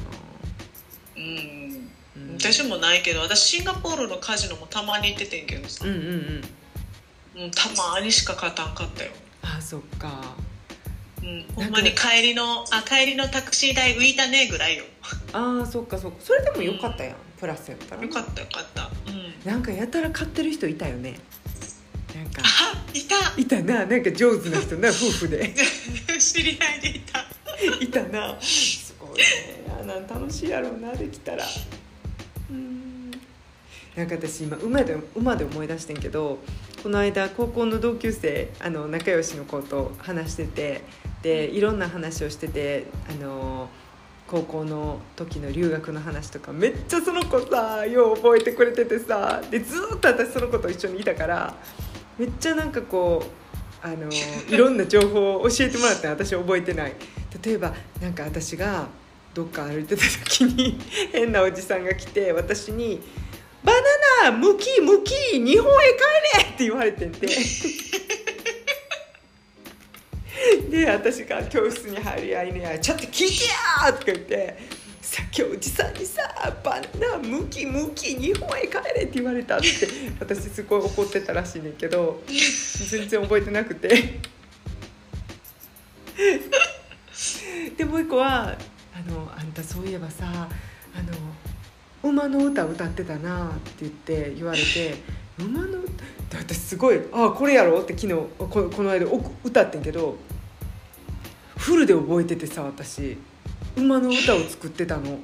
うん。な、うん、私もないけど私シンガポールのカジノもたまに行っててんけどさ。うん、うんうん。うん、たまにしか勝たんかったよ、あそっかうん、ほんまに帰りのあ帰りのタクシー代浮いたねぐらいよ。あーそっかそっか。それでもよかったやん、プラスやったら。よかったよかった。うん。なんかやたら買ってる人いたよね。なんか。あいた。いたな。なんか上手な人な 夫婦で。知り合いでいた。いたな。すごいねあなん楽しいやろうなできたら。うん。なんか私今馬で馬で思い出してんけどこの間高校の同級生あの仲良しの子と話しててでいろんな話をしててあの高校の時の留学の話とかめっちゃその子さよう覚えてくれててさでずーっと私その子と一緒にいたからめっちゃなんかこうあの いろんな情報を教えてもらって私覚えてない。例えばなんか私がどっか歩いてた時に 変なおじさんが来て私に「バナナむきむき日本へ帰れ!」って言われてんて で私が教室に入り合いに「ちょっと聞いてや!」とか言ってさっきおじさんにさ「バナナむきむき日本へ帰れ!」って言われたって私すごい怒ってたらしいねんけど全然覚えてなくてでもう一個はあの「あんたそういえばさあの馬の歌歌ってたな」って言って言われて「馬の歌?」で私すごい「ああこれやろ?」って昨日この間歌ってんけどフルで覚えててさ私。馬の歌を作ってたの。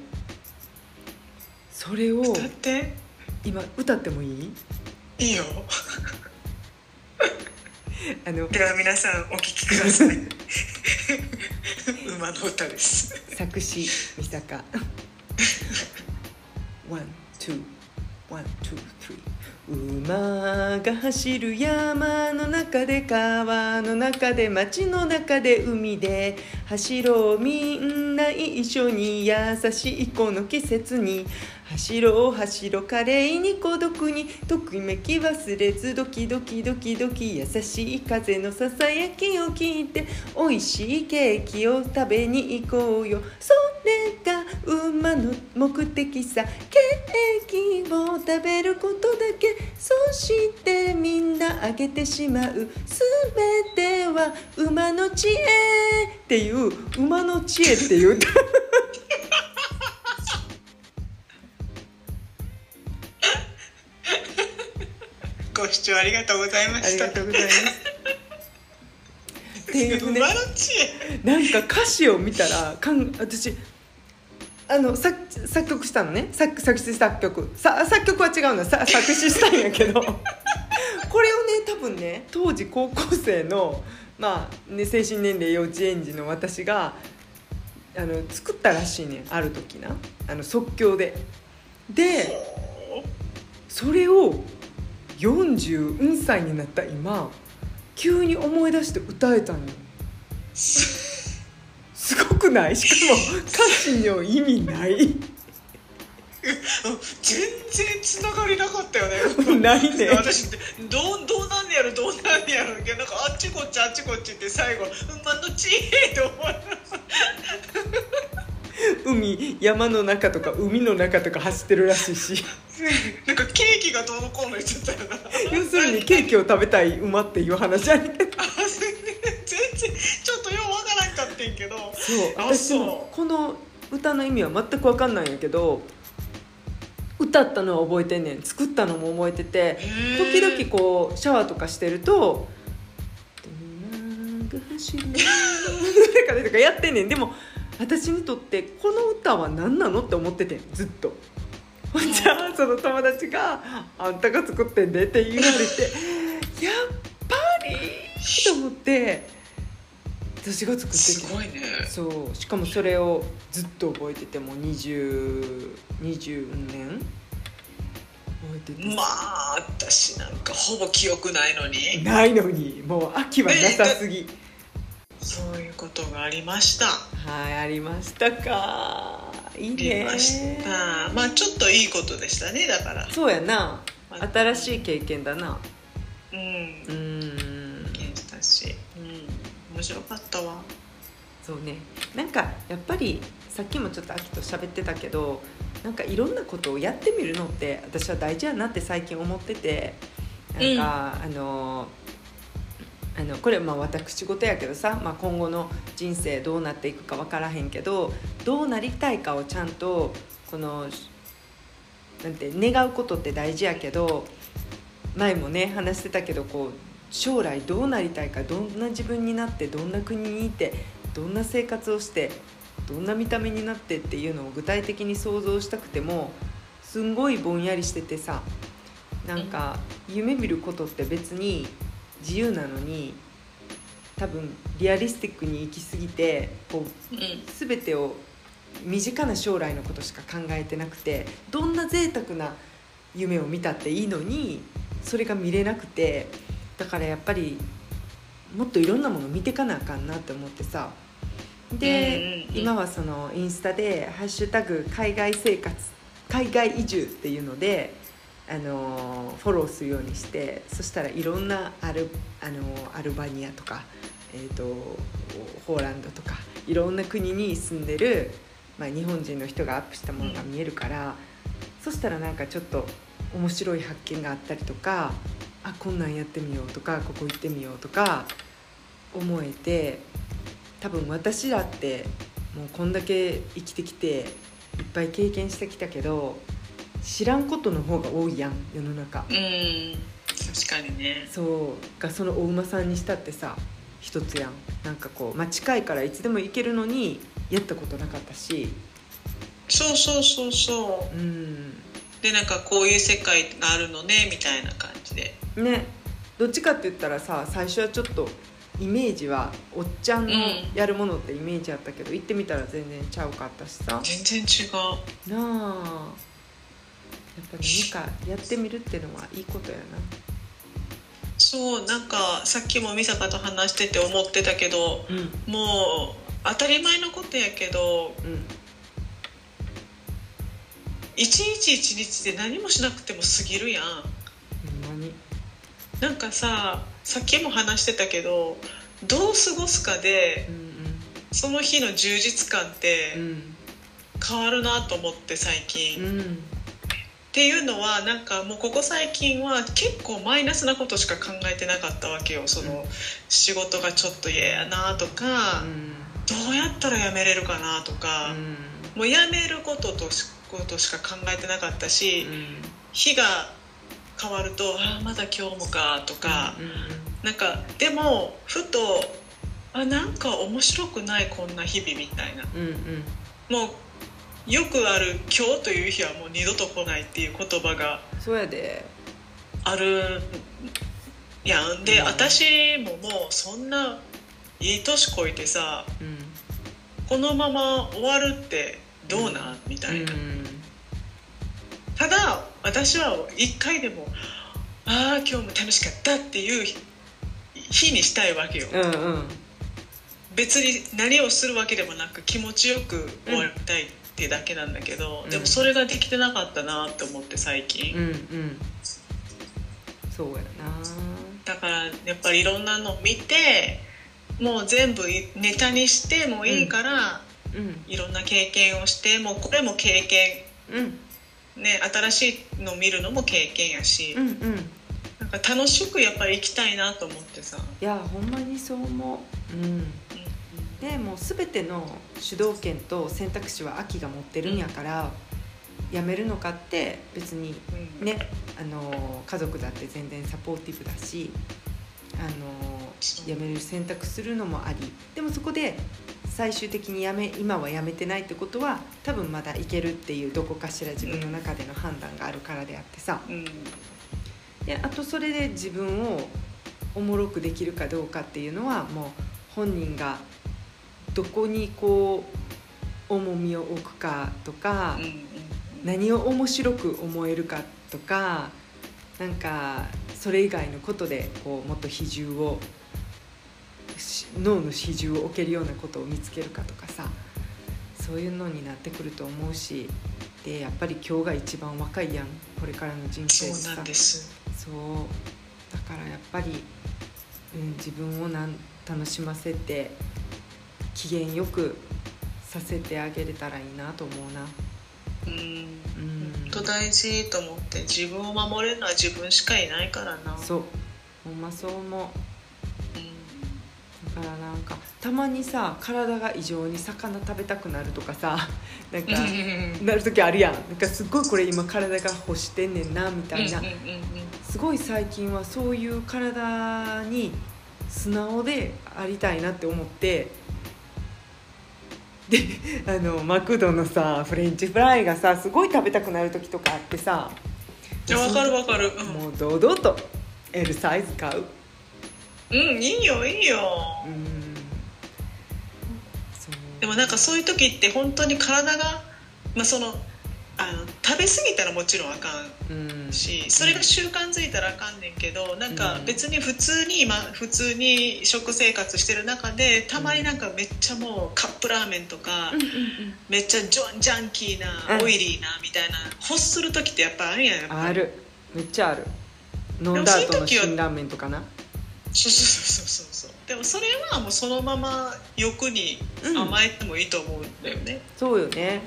それを歌って？今歌ってもいい？いいよ。あのでは皆さんお聞きください。馬の歌です。作詞美坂。One two. One two 馬が走る山の中で川の中で街の中で海で走ろうみんな一緒に優しいこの季節に走ろう走ろう華麗に孤独にときめき忘れずドキドキドキドキ優しい風のささやきを聞いて美味しいケーキを食べに行こうよ。それが馬の目的さ。ケーキを食べることだけ。そしてみんなあげてしまう。すべては馬の知恵っていう馬の知恵っていう。ご視聴ありがとうございまありしたがとうございます。っていうね。なんか歌詞を見たらかん私あの作作曲したのね。作作詞作曲。さ作曲は違うの。さ作詞したんやけど。これをね多分ね当時高校生のまあ、ね、精神年齢幼稚園児の私があの作ったらしいね。んある時な。あの即興で。でそれを40歳になった今急に思い出して歌えたの。よすごくない？しかも歌詞の意味ない。全然つながりなかったよね。ないね。私どうどうなんねやろ？どうなんねやろ？なんかあっちこっちあっちこっちって最後馬の知恵って思い 海山の中とか海の中とか走ってるらしいし。なんかケーキがどうのこうの言ってたよな。要するにケーキを食べたい馬っていう話あ全然ちょっとようわからんかってんけど。そうあ私もこの歌の意味は全く分かんないんやけど歌ったのは覚えてんねん。作ったのも覚えてて時々こうシャワーとかしてると「馬が走る」とかねとかやってんねん。でも私にとってこの歌は何なのって思っててんずっと。ほんじゃあその友達が「あんたが作ってんで」って言われてやっぱりと思って私が作ってすてごいね。そう。しかもそれをずっと覚えててもう20 20年？覚えてて、まあ私なんかほぼ記憶ないのに。ないのに。もう秋はなさすぎそういうことがありました。はいありましたか。いいありねました。まあちょっといいことでしたねだから。そうやな。まあ新しい経験だな。うん。うーん。経験したし。うん。面白かったわ。そうね。なんかやっぱりさっきもちょっと秋と喋ってたけどなんかいろんなことをやってみるのって私は大事やなって最近思ってて。なんか、あのあのこれまあ私事やけどさ、まあ、今後の人生どうなっていくか分からへんけどどうなりたいかをちゃんとこのなんて願うことって大事やけど前もね話してたけどこう将来どうなりたいかどんな自分になってどんな国にいてどんな生活をしてどんな見た目になってっていうのを具体的に想像したくてもすんごいぼんやりしててさなんか夢見ることって別に自由なのに多分リアリスティックに行き過ぎてこう全てを身近な将来のことしか考えてなくてどんな贅沢な夢を見たっていいのにそれが見れなくてだからやっぱりもっといろんなもの見てかなあかんなって思ってさ。で、今はそのインスタで「ハッシュタグ海外生活海外移住」っていうのであのフォローするようにしてそしたらいろんなアルあのアルバニアとか、えーと、ホーランドとかいろんな国に住んでる、まあ、日本人の人がアップしたものが見えるから、そしたらなんかちょっと面白い発見があったりとかあこんなんやってみようとかここ行ってみようとか思えて多分私らってもうこんだけ生きてきていっぱい経験してきたけど知らんことの方が多いやん世の中。うん確かにね。そうがそのお馬さんにしたってさ一つやん。なんかこう、まあ、近いからいつでも行けるのにやったことなかったし。そうそうそうそう。うん。でなんかこういう世界があるのねみたいな感じで。ね。どっちかって言ったらさ最初はちょっとイメージはおっちゃんのやるものってイメージあったけど、うん、行ってみたら全然ちゃうかったしさ。全然違う。なあ。やっぱり何かやってみるっていうのはいいことやな。そうなんかさっきも美坂と話してて思ってたけど、うん、もう当たり前のことやけど、うん、一日一日で何もしなくても過ぎるやん。なんかささっきも話してたけどどう過ごすかで、うんうん、その日の充実感って変わるなと思って最近。うんっていうのはなんかもうここ最近は結構マイナスなことしか考えてなかったわけよ。その仕事がちょっと嫌やなとか、うん、どうやったら辞めれるかなとか、うん、もう辞めることとことしか考えてなかったし、うん、日が変わると「ああまだ今日もか」とか、うんうん、なんかでもふと「あなんか面白くないこんな日々」みたいな、うんうん、もうよくある今日という日はもう二度と来ないっていう言葉がそうやで。あるやん。で、うん、私ももうそんないい年こいてさ、うん、このまま終わるってどうなん、みたいな、うん、ただ私は一回でもああ今日も楽しかったっていう日にしたいわけよ、うんうん、別に何をするわけでもなく気持ちよく終わりたい、ってだけなんだけど、うん、でもそれができてなかったなって思って最近、うんうん、そうやな。だからやっぱりいろんなの見てもう全部ネタにしてもいいから、うん、いろんな経験をしてもうこれも経験、うん、ね、新しいの見るのも経験やし、うんうん、なんか楽しくやっぱり生きたいなと思ってさ。いやほんまにそう思う。うんでもう全ての主導権と選択肢は秋が持ってるんやから、辞めるのかって別にね、あの家族だって全然サポーティブだしあの辞める選択するのもあり。でもそこで最終的にやめ今は辞めてないってことは多分まだいけるっていうどこかしら自分の中での判断があるからであってさ、であとそれで自分をおもろくできるかどうかっていうのはもう本人がどこにこう重みを置くかとか、何を面白く思えるかとかなんかそれ以外のことでこうもっと比重を脳の比重を置けるようなことを見つけるかとかさそういうのになってくると思うしでやっぱり今日が一番若いやんこれからの人生そうなんです。そう。だからやっぱり、うん、自分をなん楽しませて機嫌よくさせてあげれたらいいなと思うな。うん。と大事と思って自分を守れるのは自分しかいないからな。そう。ほんまそう思う、うん、からなんかたまにさ体が異常に魚食べたくなるとかさ なんかなる時あるやん。なんかすごいこれ今体が欲してんねんなみたいな。すごい最近はそういう体に素直でありたいなって思ってであのマクドのさフレンチフライがさすごい食べたくなる時とかあってさ。わかるわかる、うん、もう堂々と L サイズ買う。うんいいよいいよ。うん。でもなんかそういう時って本当に体が、まあ、そのあの食べ過ぎたらもちろんあかんし、それが習慣づいたらあかんねんけどなんか別に普通に今普通に食生活してる中でたまになんかめっちゃもうカップラーメンとか、めっちゃジョンジャンキーなオイリーなみたいな欲する時ってやっぱあるやんある。めっちゃある。飲んだ後の辛ラーメンとかな。そうそうそうそうそう。でもそれはもうそのまま欲に甘えてもいいと思うんだよね、うん、そうよね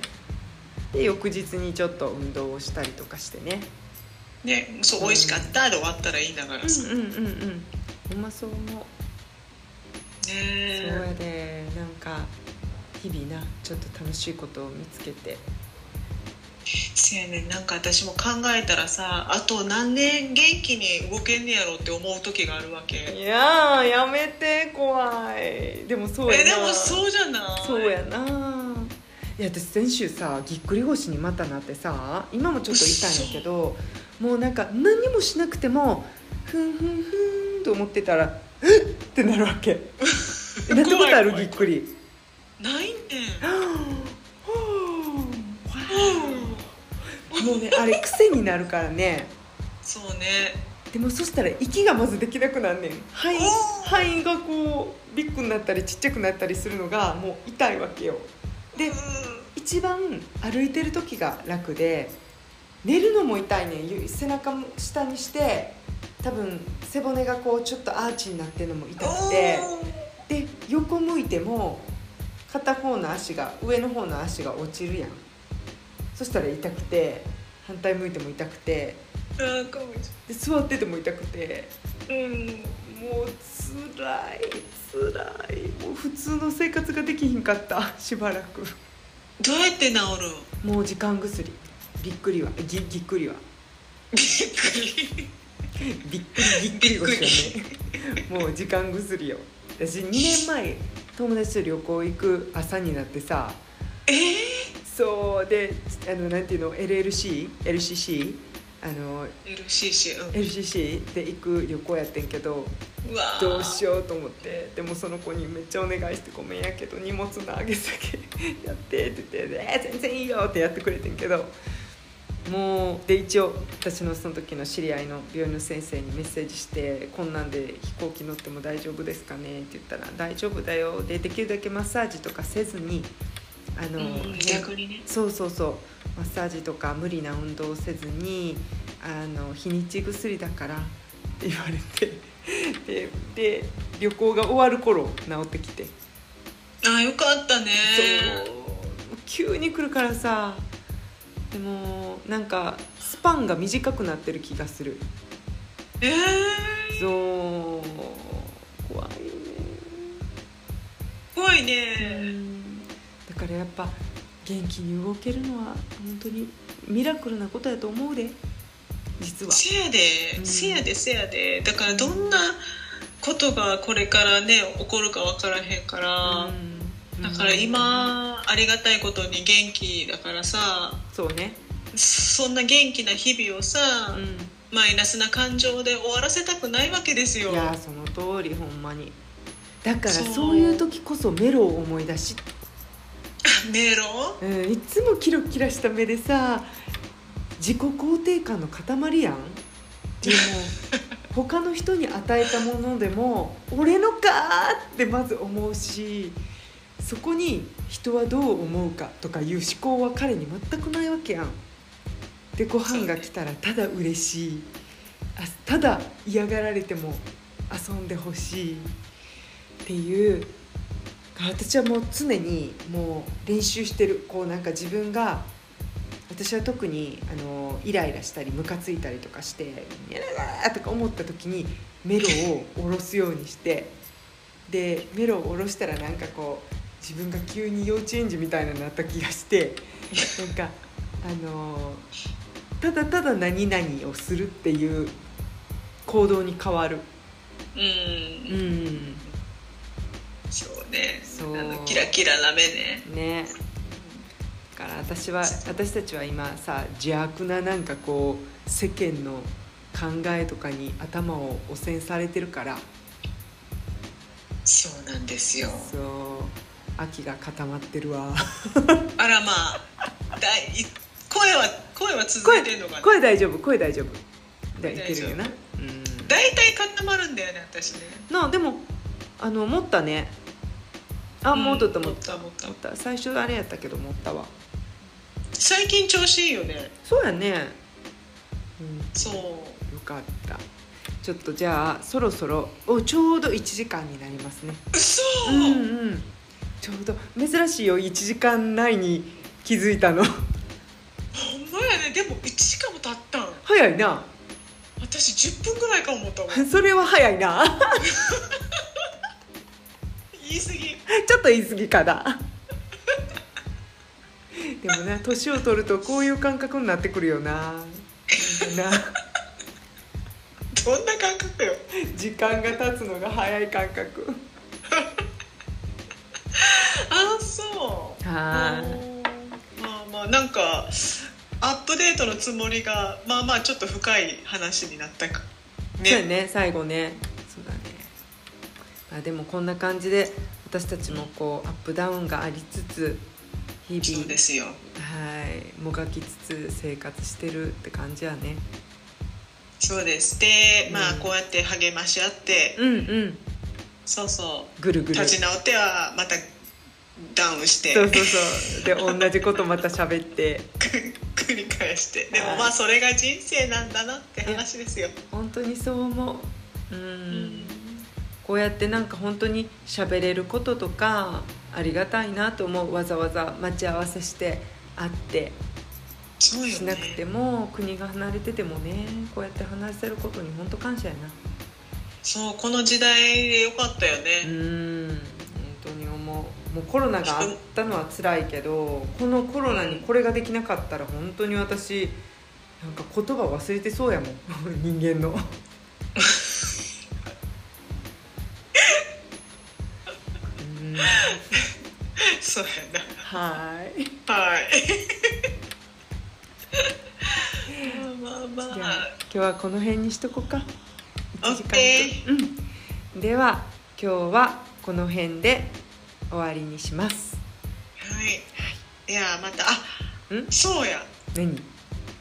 で翌日にちょっと運動をしたりとかしてね。ねそう、うん、美味しかったで終わったらいいんだからさ。うんうんうんうん。うまそう思う。ね。そうやで。なんか日々なちょっと楽しいことを見つけて。せやねん。なんか私も考えたらさあと何年元気に動けんねやろって思う時があるわけ。いややめて怖い。でもそうやな。えでもそうじゃない？そうやないや私先週さぎっくり腰にまたなってさ今もちょっと痛いんだけどもうなんか何もしなくてもふんふんふんと思ってたら「えっ!」ってなるわけ。なったことある？ぎっくり。ないね もうねあれ癖になるからね。そうね。でもそしたら息がまずできなくなんねん。肺肺がこうビッグになったりちっちゃくなったりするのがもう痛いわけよで一番歩いてる時が楽で寝るのも痛いね。ん背中も下にして多分背骨がこうちょっとアーチになってるのも痛くてで横向いても片方の足が上の方の足が落ちるやん。そしたら痛くて反対向いても痛くてで座ってても痛くて、うん、もうつらいつらい。もう普通の生活ができひんかった。しばらく。どうやって治るもう時間薬。びっくりは。ぎぎっくりは。びっくり。びっくりぎっくり腰はね。もう時間薬よ。私2年前友達と旅行行く朝になってさ。えー、そう。であのなんていうの？LLC LCC あの LCC、うん、LCC で行く旅行やってんけどどうしようと思って。でもその子にめっちゃお願いしてごめんやけど荷物の上げ下げやってって言って「えー、全然いいよ」ってやってくれてんけどもうで一応私のその時の知り合いの病院の先生にメッセージして「こんなんで飛行機乗っても大丈夫ですかね?」って言ったら「大丈夫だよ」でできるだけマッサージとかせずにあの、うん、逆にね。そうそうそう。マッサージとか無理な運動をせずにあの日にち薬だからって言われて。でで旅行が終わる頃治ってきて。あよかったね。そう。急に来るからさ。でもなんかスパンが短くなってる気がする。ええー、そう。怖いね。怖いね、からやっぱ元気に動けるのは本当にミラクルなことやと思うで実は。せやで、うん、せやでせやで。だからどんなことがこれからね起こるか分からへんから、うん、だから今、ありがたいことに元気だからさそうね。そんな元気な日々をさ、うん、マイナスな感情で終わらせたくないわけですよ。いやその通りほんまに。だからそういう時こそメロを思い出しメロ、うん、いつもキラキラした目でさ自己肯定感の塊やんでも 他の人に与えたものでも「俺のか!」ってまず思うしそこに人はどう思うかとかいう思考は彼に全くないわけやん。でご飯が来たらただ嬉しいあただ嫌がられても遊んでほしいっていう私はもう常にもう練習してる。こうなんか自分が私は特にあのイライラしたりムカついたりとかして「やだ!」とか思った時にメロを下ろすようにしてでメロを下ろしたらなんかこう自分が急に幼稚園児みたいになった気がしてなんかあのただただ何々をするっていう行動に変わる。ううんん。そうねそう。あのキラキラな目ね。ね。だから私は私たちは今さ邪悪ななんかこう世間の考えとかに頭を汚染されてるから。そうなんですよ。そう。秋が固まってるわ。あらまあだい声は声は続声いてるのかな声大丈夫声大丈夫。でい声けるよな。大体固まるんだよね私ね。なあでもあの持ったねあうん。持っとった持った。持った持った。最初あれやったけど持ったわ。最近調子いいよね。そうやね。う。ん。そうよかった。ちょっとじゃあそろそろおちょうど1時間になりますね。嘘、うんうん。ちょうど珍しいよ1時間内に気づいたの。ほんまやね。でも1時間も経ったん。早いな。私10分ぐらいか思ったわ。それは早いな 言い過ぎ。ちょっと言い過ぎかな。でもな年を取るとこういう感覚になってくるよな。な。どんな感覚よ。時間が経つのが早い感覚。あそう。はうんまあまあなんかアップデートのつもりがまあまあちょっと深い話になったか。いそうやね最後ねあでもこんな感じで私たちもこうアップダウンがありつつ日々そうですよ。はいもがきつつ生活してるって感じやね。そうです。でまあうん。こうやって励まし合って、うんうん。そうそぐるぐる。う立ち直ってはまたダウンして。そうそうそう。で同じことまた喋って。繰り返して。でもはい。まあそれが人生なんだなって話ですよ、本当にそう思う。うん、うんこうやってなんか本当に喋れることとかありがたいなと思う。わざわざ待ち合わせして会ってしなくても国が離れててもねこうやって話せることに本当感謝やな。そうこの時代でよかったようね、ん。本当に思う。もうコロナがあったのは辛いけどこのコロナにこれができなかったら本当に私なんか言葉忘れてそうやもん。人間の そうやはい。なはい。まあまあじゃまああ今日はこの辺にしとこうか。オ1時間ッケうん、では今日はこの辺で終わりにします。はい。い。やまたあん？そうや。何？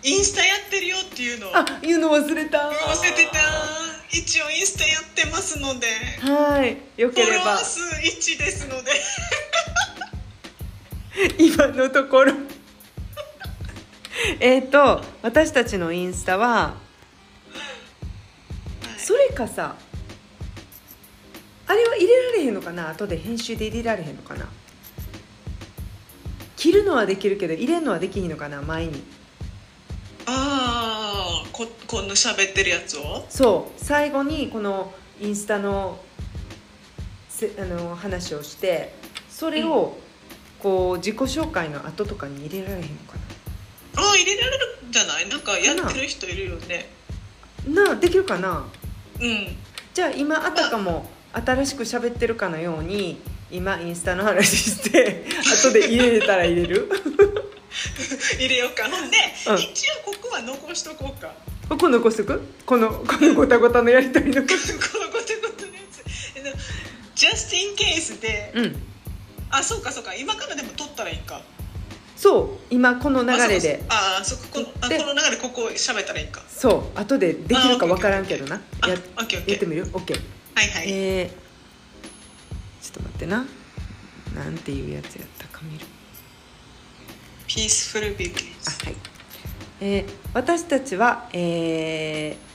インスタやってるよっていうの。をあ言うの忘れた。忘れてた一応インスタやってますので。はいよフければ。ォロワー数1ですので。今のところ。えっと私たちのインスタはそれかさあれは入れられへんのかな？後で編集で入れられへんのかな？切るのはできるけど入れるのはできひんのかな？前にああここの喋ってるやつを？そう。最後にこのインスタのせあの話をしてそれをこう自己紹介の後とかに入れられへんのかああ入れられるんじゃない？なんかやってる人いるよね。な？なあできるかな？うん。じゃあ今あたかも新しく喋ってるかのように今インスタの話して後で入れれたら入れる？入れようか。ほんで、うん一応ここは残しとこうか。ここ残しとく？このこのごたごたのやり取りのこ のごてごてのやつ。えでも just in case で、うん。あそうかそうか。今からでも撮ったらいいか。そう。今この流れで。あそうここのあでこの流れここ喋ったらいいか。そう。後でできるか分からんけどな。あやオッケーオッケー。やってみる？OK はいはい、えー、ちょっと待ってな。なんていうやつやった？ピースフルビビあはい、えー私たちは、えー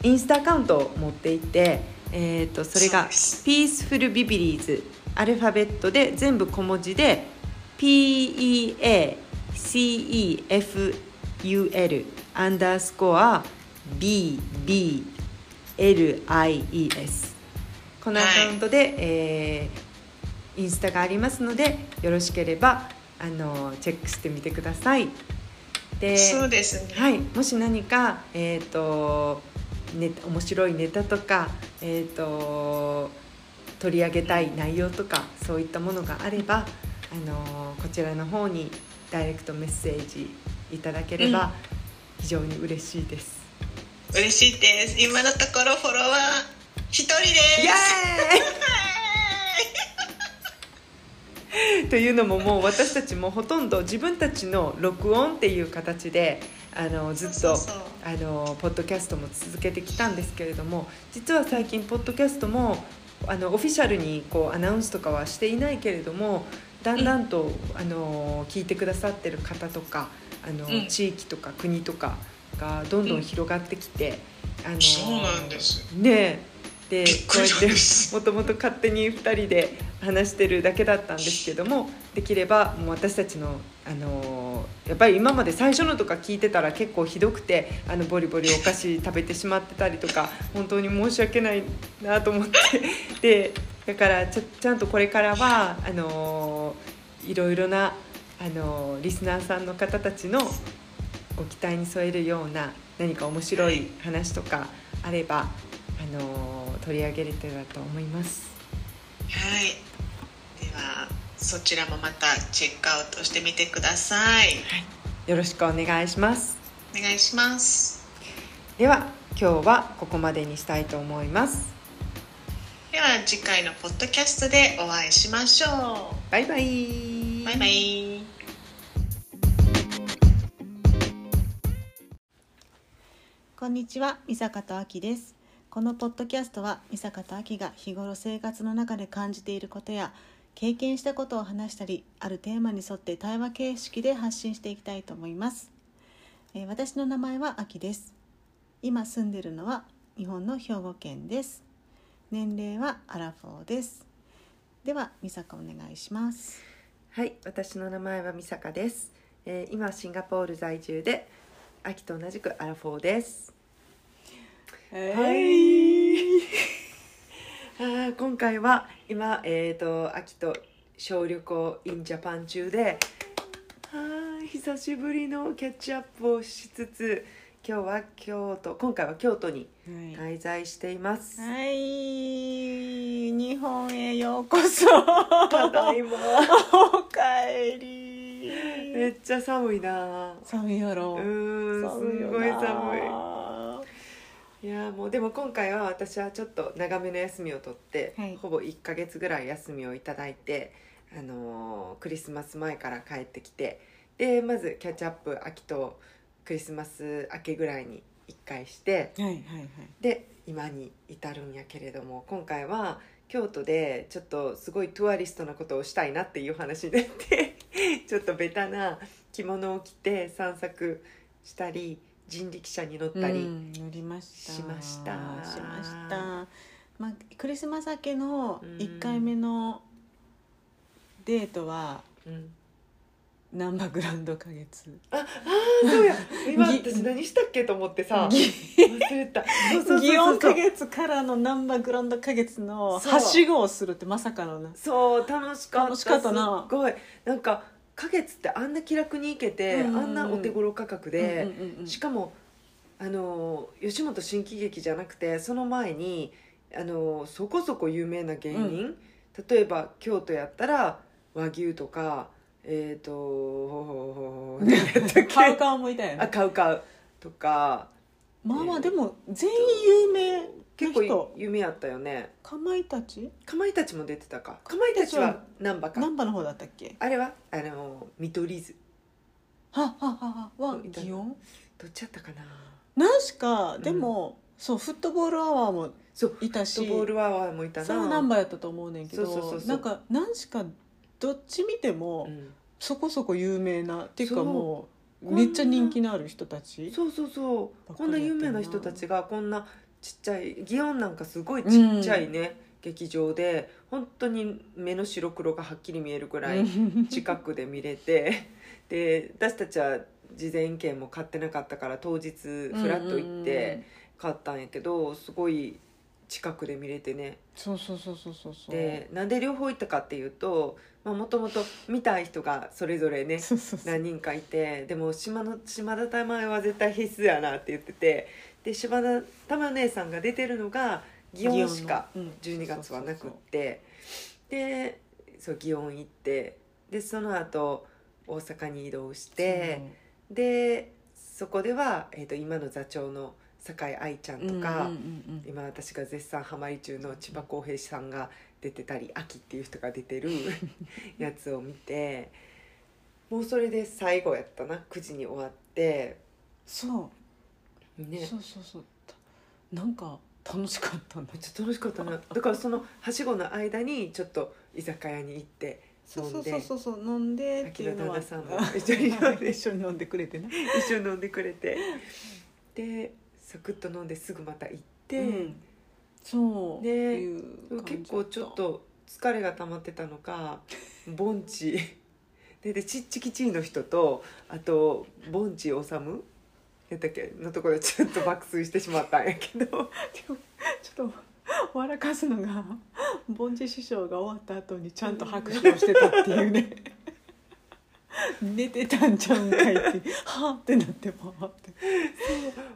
インスタアカウントを持っていて、えー、とそれがそうです。ピースフルビビリーズアルファベットで全部小文字で PEACEFUL アンダースコア BBLIES このアカウントで、えーインスタがありますのでよろしければあのチェックしてみてください。でそうですね。はい、もし何か、えーとね、面白いネタとか、えー、と取り上げたい内容とかそういったものがあれば、あのこちらの方にダイレクトメッセージいただければ非常に嬉しいです。嬉しいです。今のところフォロワー一人です。イエーイ というのももう私たちもほとんど自分たちの録音っていう形であのずっとあのポッドキャストも続けてきたんですけれども実は最近ポッドキャストもあのオフィシャルにこうアナウンスとかはしていないけれどもだんだんと、あの聞いてくださってる方とかあの、うん。地域とか国とかがどんどん広がってきて、あのそうなんですねえでこうやってもともと勝手に2人で話してるだけだったんですけどもできればもう私たちの、あのやっぱり今まで最初のとか聞いてたら結構ひどくてあのボリボリお菓子食べてしまってたりとか 本当に申し訳ないなと思って。でだからちゃんとこれからはあのいろいろな、あのリスナーさんの方たちのご期待に添えるような何か面白い話とかあれば、あの取り上げれたらと思います。はいではそちらもまたチェックアウトしてみてくださいよろしくお願いします。お願いしますでは今日はここまでにしたいと思います。では次回のポッドキャストでお会いしましょバイバイ。うバイバイこんにちは、三坂とあきです。このポッドキャストは三坂とあきが日頃生活の中で感じていることや経験したことを話したり、あるテーマに沿って対話形式で発信していきたいと思います。えー私の名前はあきです。今住んでるのは日本の兵庫県です。年齢はアラフォーです。では、三坂お願いします。はい、私の名前は美坂です。えー今シンガポール在住で秋と同じくアラフォーです。はい。あー今回は今えっ、と秋と小旅行 in ジャパン中で、あー久しぶりのキャッチアップをしつつ、今日は京都今回は京都にはい滞在しています。はい、日本へようこそ。ただいま。おかえり。めっちゃ寒いな。寒いやろ。うーん、すよごいな寒い。いやーもうでも今回は私はちょっと長めの休みを取って、はいほぼ1ヶ月ぐらい休みをいただいて、あのークリスマス前から帰ってきてでまずキャッチアップ秋とクリスマス明けぐらいに1回してはいはいはい。で今に至るんやけれども今回は京都でちょっとすごいトゥアリストなことをしたいなっていう話になって ちょっとベタな着物を着て散策したり人力車に乗ったり。うん乗りました。しましたしました。まあクリスマス明けのうん一回目のデートはうんナンバーグランド花月。ああーそうや 今ぎ私何したっけと思ってさぎ忘れた祇園花月からのナンバーグランド花月のはしごをするってまさかのな。そう楽しかった楽しかったなすっごいなんか花月ってあんな気楽に行けて、うんうんうん。あんなお手頃価格で、うんうんうんうん。しかもあの吉本新喜劇じゃなくてその前にあのそこそこ有名な芸人、例えば京都やったら和牛とかえっ、と何やったっけカウカウもいたよね。あカウカウとか。まあまあでも全員有名な結構人有名やったよね。かまいたち？かまいたちも出てたか。かまいたちは難波か？難波の方だったっけ？あれは？あの見取り図。ははははは祇園？どっちやったかな？何しかん。でも、そうフットボールアワーもそういたし。フットボールアワーもいたな。それは難波やったと思うねんけどそうそうなんか何しかどっち見ても、うん。そこそこ有名なっていうかもうめっちゃ人気のある人たち。そうそうそう。こんな有名な人たちがこんなちっちゃい祇園なんかすごいちっちゃいね、劇場で。本当に目の白黒がはっきり見えるくらい 近くで見れて。で私たちは事前券も買ってなかったから当日フラッと行って買ったんやけどすごい近くで見れてね。そうそうそうそうそうそう。でなんで両方行ったかっていうともともと見たい人がそれぞれねそうそうそう。何人かいてでも島の島田玉恵は絶対必須やなって言っててで島田玉姉さんが出てるのが祇園しか祇園のうん。12月はなくって。でそう祇園行ってでその後大阪に移動してでそこでは、えー、と今の座長の酒井愛ちゃんとか、うんうんうんうん今私が絶賛ハマり中の千葉公平さんが出てたり秋っていう人が出てる やつを見てもうそれで最後やったな9時に終わって。そうね。そうそうそう。たなんか楽しかっためっちゃ楽しかったな だからそのはしごの間にちょっと居酒屋に行って飲そうそうそうそう。そう飲んで。っていうのはさんも一緒に飲んで一緒に飲んでくれてね。一緒に飲んでくれて。でサクッと飲んですぐまた行って、うん。そう。ねいう感じ結構ちょっと疲れが溜まってたのか盆地。ででちっちきちいの人とあと盆地治やったっけ？のところでちょっと爆睡してしまったんやけど。でもちょっと笑かすのが凡司師匠が終わった後にちゃんと拍手をしてたっていうね。寝てたんちゃうんかいってはあってなってパーって。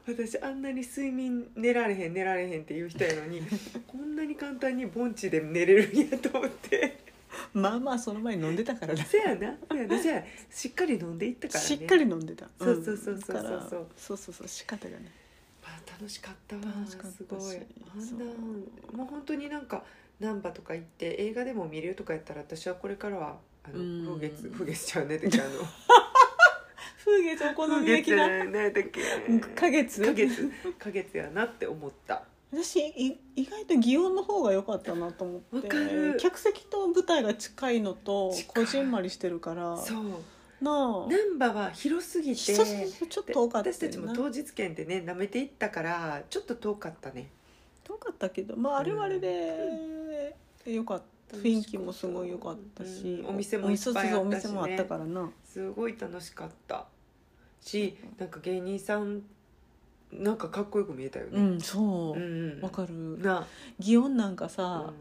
私あんなに睡眠寝られへん寝られへんっていう人やのにこんなに簡単に盆地で寝れるんやと思ってまあまあその前に飲んでたからね。せやな。せやな。じゃあしっかり飲んでいったからね。しっかり飲んでた。そうそうそうそうそう。だからそうそうそう仕方がねまあ楽しかったわ。楽しかったしすごい。あんそうなもう本当になんか難波とか行って映画でも見れるとかやったら私はこれからはあのうん。風月風月ちゃうねってあの。風月お好み焼きな。ない何だっけ。花月？花月。花月やなって思った私い意外と祇園の方が良かったなと思って。わかる。客席と舞台が近いのとこじんまりしてるから。そう。なあ。難波は広すぎてちょっと遠かった私たちも当日券でね舐めていったからちょっと遠かったね。遠かったけどまああれはあれで良かった。雰囲気もすごい良かったし、うん。お店もいっぱいあったしね。お店もあったからな。すごい楽しかった。しなんか芸人さんなんかかっこよく見えたようねんそう。うんわ、かる。な祇園なんかあさ、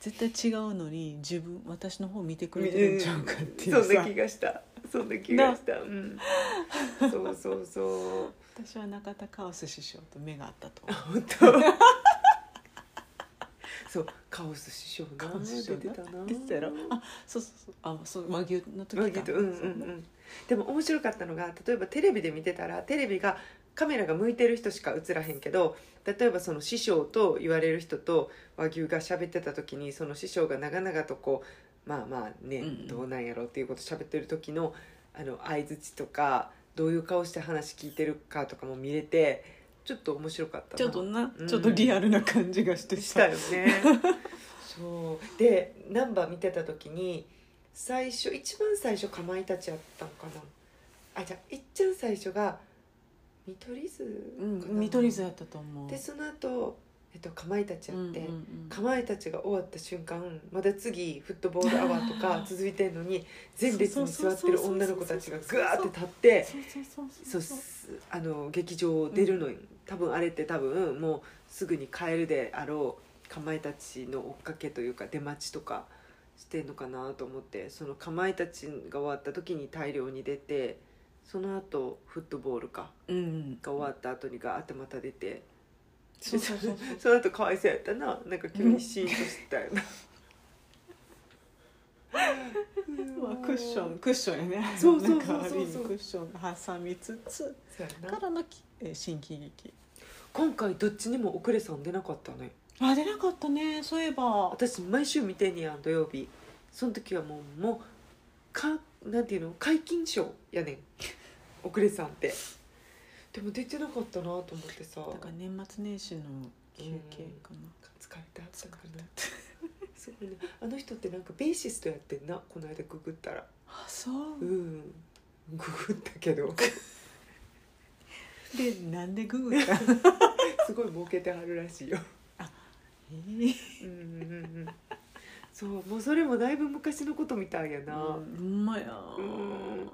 絶対違うのに自分私の方見てくれてるんちゃうかっていうさ、そんな気がした。そんな気がした。うん。そうそうそう。私は中田カオス師匠と目があったと。あ本当？そうカオス師匠なカオス師匠な？出てたな出てたやろ？あそうそうそう。あそう和牛の時まあかけどうんうん。うんでも面白かったのが例えばテレビで見てたらテレビがカメラが向いてる人しか映らへんけど例えばその師匠と言われる人と和牛が喋ってた時にその師匠が長々とこうまあまあね、うんどうなんやろうっていうこと喋ってる時のあの相づちとかどういう顔して話聞いてるかとかも見れてちょっと面白かったな。ちょっとな、うん。ちょっとリアルな感じがしてしたよね。そう。でナンバー見てた時に最初一番最初かまいたちやったんかな。あじゃあいっちゃん最初が見取り図うん見取り図やったと思う。でその後、えっとかまいたちやって、うんうんうん。かまいたちが終わった瞬間まだ次フットボールアワーとか 続いてんのに前列に座ってる女の子たちがグワーって立ってそうそうそうそうすあの劇場出るのに、多分あれって多分もうすぐに帰るであろうかまいたちの追っかけというか出待ちとかしてんのかなと思ってそのかまいたちが終わった時に大量に出てその後フットボールか。うん。が終わった後にガーってまた出て。そうそうそうその後かわいそうやったな。なんか急にシーンとしてたよな。まあ、クッションクッションやね。そうそうそうそうなんかある意味クッションが挟みつつからのきえー新喜劇。今回どっちにも遅れさん出なかったね。あ出なかったね。そういえば。私毎週見てんねやん土曜日。その時はもうもうかなんていうの？解禁賞やねん遅れさんってでも出てなかったなと思ってさ。だから年末年始の休憩かな、疲れてあったかなすごいね。あの人ってなんかベーシストやってんなこの間ググったら。あそう。うん。ググったけど。でなんでググった？すごい儲けてはるらしいよ。えー。うんうんうん。そうもうそれもだいぶ昔のことみたいやな、うんほんまや。うん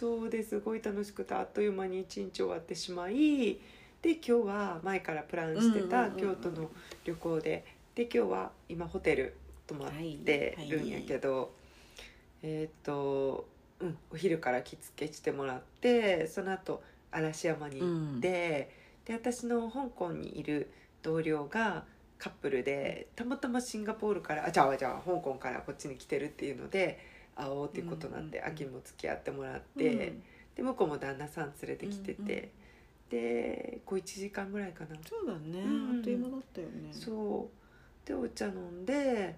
そうです。ごい楽しくてあっという間に一日終わってしまいで今日は前からプランしてたうんうんうんうん。京都の旅行でで今日は今ホテル泊まってるんやけど、えーっと、うん、お昼から着付けしてもらってその後嵐山に行って、で私の香港にいる同僚がカップルでたまたまシンガポールからあじゃあじゃあ香港からこっちに来てるっていうので会おうっていうことなんで、秋も付き合ってもらって、で向こうも旦那さん連れてきてて、でこう1時間ぐらいかな、そうだね、うん。あっという間だったよね。そう。でお茶飲んで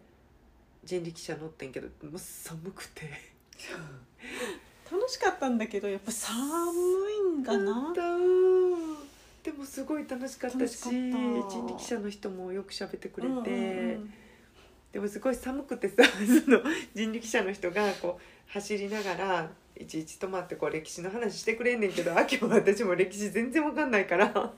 人力車乗ってんけどもう寒くて。楽しかったんだけどやっぱ寒いんかな。でもすごい楽しかったし人力車の人もよく喋ってくれて、うんうんうんでもすごい寒くてさ その人力車の人がこう走りながらいちいち止まってこう歴史の話してくれんねんけど秋も私も歴史全然わかんないから。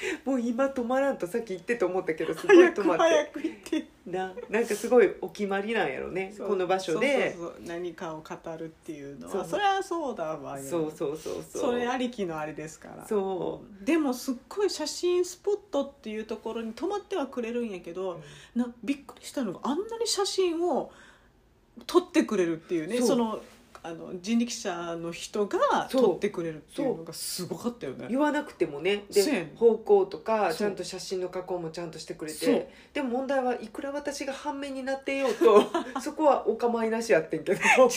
もう今止まらんとさっき言ってと思ったけどすごい止まって。早く行って。ななんかすごいお決まりなんやろねそう。この場所で。そうそうそう。何かを語るっていうのそう。はそれはそうだわよそうそうそうそう。それありきのあれですから。そう。でもすっごい写真スポットっていうところに泊まってはくれるんやけど、なびっくりしたのがあんなに写真を撮ってくれるっていうね。そう。そのあの人力車の人が撮ってくれるっていうのがすごかったよね。言わなくてもね。で方向とかちゃんと写真の加工もちゃんとしてくれて。でも問題はいくら私が半面になっていようと そこはお構いなしやってんけど。でも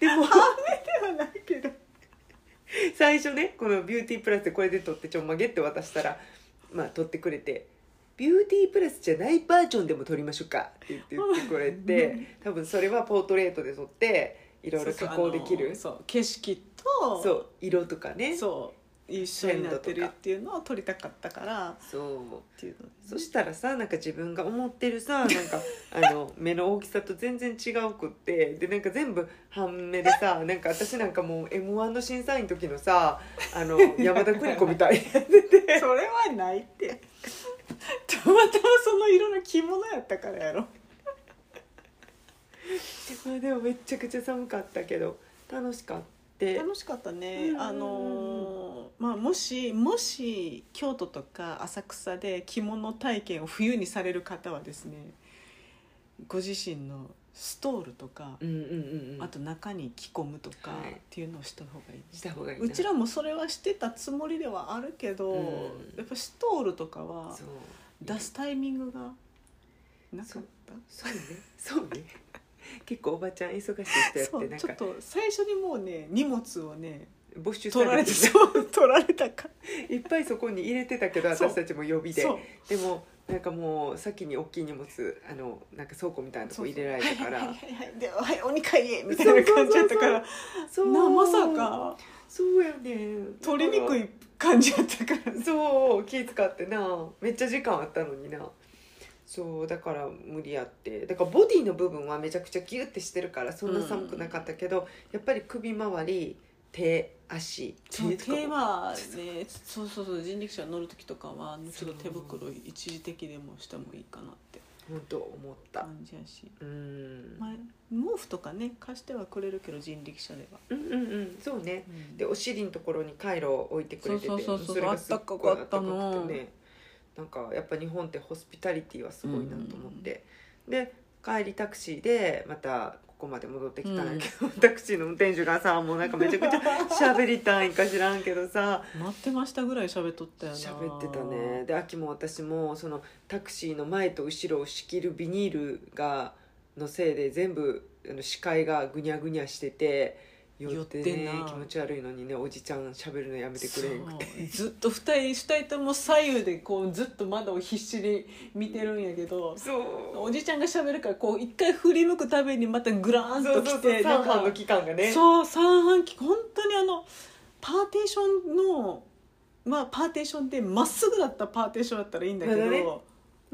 ではないけど。最初ねこのビューティープラスでこれで撮ってちょんまげって渡したらまあ撮ってくれて「ビューティープラスじゃないバージョンでも撮りましょうか」って言って言ってくれて 多分それはポートレートで撮っていろいろ加工できる？そう景色とそう色とかね。そう一緒になってるっていうのを撮りたかったからっそう。ていうのでそしたらさなんか自分が思ってるさ なんかあの目の大きさと全然違うくってでなんか全部半目でさなんか私なんかもう m 1の審査員の時のさあの山田邦子みたい。になっててそれはないって。たまたまその色の着物やったからやろ まあでもめちゃくちゃ寒かったけど楽しかった。楽しかったね、うん。あのーまあもしもし京都とか浅草で着物体験を冬にされる方はですねご自身のストールとか、うんうんうんうん。あと中に着込むとかはい。っていうのをした方がいい。ね、した方がいいな。うちらもそれはしてたつもりではあるけど、うん。やっぱストールとかは出すタイミングがなかった？そうね。そうね 結構おばちゃん忙しい人やってなんちょっと最初にもうね荷物をね没収さ取られてそう取られたか。いっぱいそこに入れてたけどそう。私たちも予備で。そう。でもなんかもう先に大きい荷物あのなんか倉庫みたいなとこ入れられたから。はいはいはいはい。ではいお二階へみたいな感じやったから。そう。なまさか。そうやね取りにくい感じやったから。そう。気使ってな。めっちゃ時間あったのになそうだから無理やって。だからボディの部分はめちゃくちゃギュッてしてるからそんな寒くなかったけど、やっぱり首周り手足。そうとか。も手はねそうそうそう人力車乗る時とかはちょっと手袋一時的でもしてもいいかなって本当思った。感じやし、うん、まあ、毛布とかね貸してはくれるけど人力車では、うんうんうん。そうね。うん。でお尻のところにカイロを置いてくれててそうそうそうそう。あったかかったの。あったかくてねなんかやっぱ日本ってホスピタリティはすごいなと思って、で帰りタクシーでまたここまで戻ってきたんやけど、タクシーの運転手がさもうなんかめちゃくちゃ喋りたいんか知らんけどさ。待ってましたぐらい喋っとったよな。喋ってたね。で秋も私もそのタクシーの前と後ろを仕切るビニールがのせいで全部あの視界がぐにゃぐにゃしてて酔ってね気持ち悪いのにねおじちゃん喋るのやめてくれ。へんくてずっと二人二人とも左右でこうずっと窓を必死に見てるんやけどそう。おじちゃんが喋るからこう一回振り向くたびにまたグラーンと来て三半の期間がね。そう三半期。本当にあのパーテーションのまあパーテーションでまっすぐだったパーテーションだったらいいんだけど、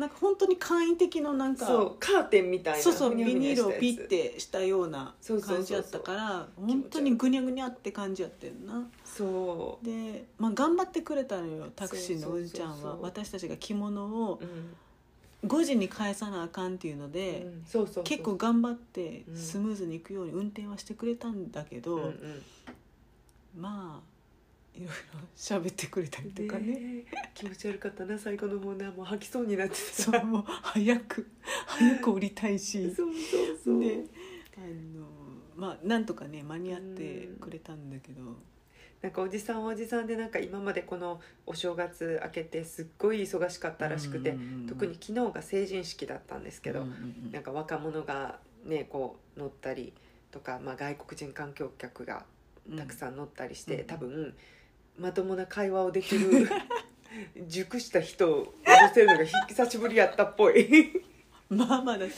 なんか本当に簡易的のなんかそうカーテンみたいなそうそうビニールをピッてしたような感じやったから本当にぐにゃぐにゃって感じやってんな。そう。で、まあ、頑張ってくれたのよタクシーのおじちゃんは。私たちが着物をうん。5時に返さなあかんっていうので、結構頑張ってうん。スムーズにいくように運転はしてくれたんだけど、うんうん。まあいろいろ喋ってくれたりとかね。ね気持ち悪かったな最後の方なもう吐きそうになってた。そうもう早く 早く降りたいし。そうそうそう。ね。あのまあなんとかね間に合ってくれたんだけど、なんかおじさんはおじさんでなんか今までこのお正月明けてすっごい忙しかったらしくて、特に昨日が成人式だったんですけど、なんか若者がねこう乗ったりとか、まあ、外国人観光客がたくさん乗ったりして、うん。多分まともな会話をできる 熟した人を乗せるのが久しぶりやったっぽい。まあまあだっ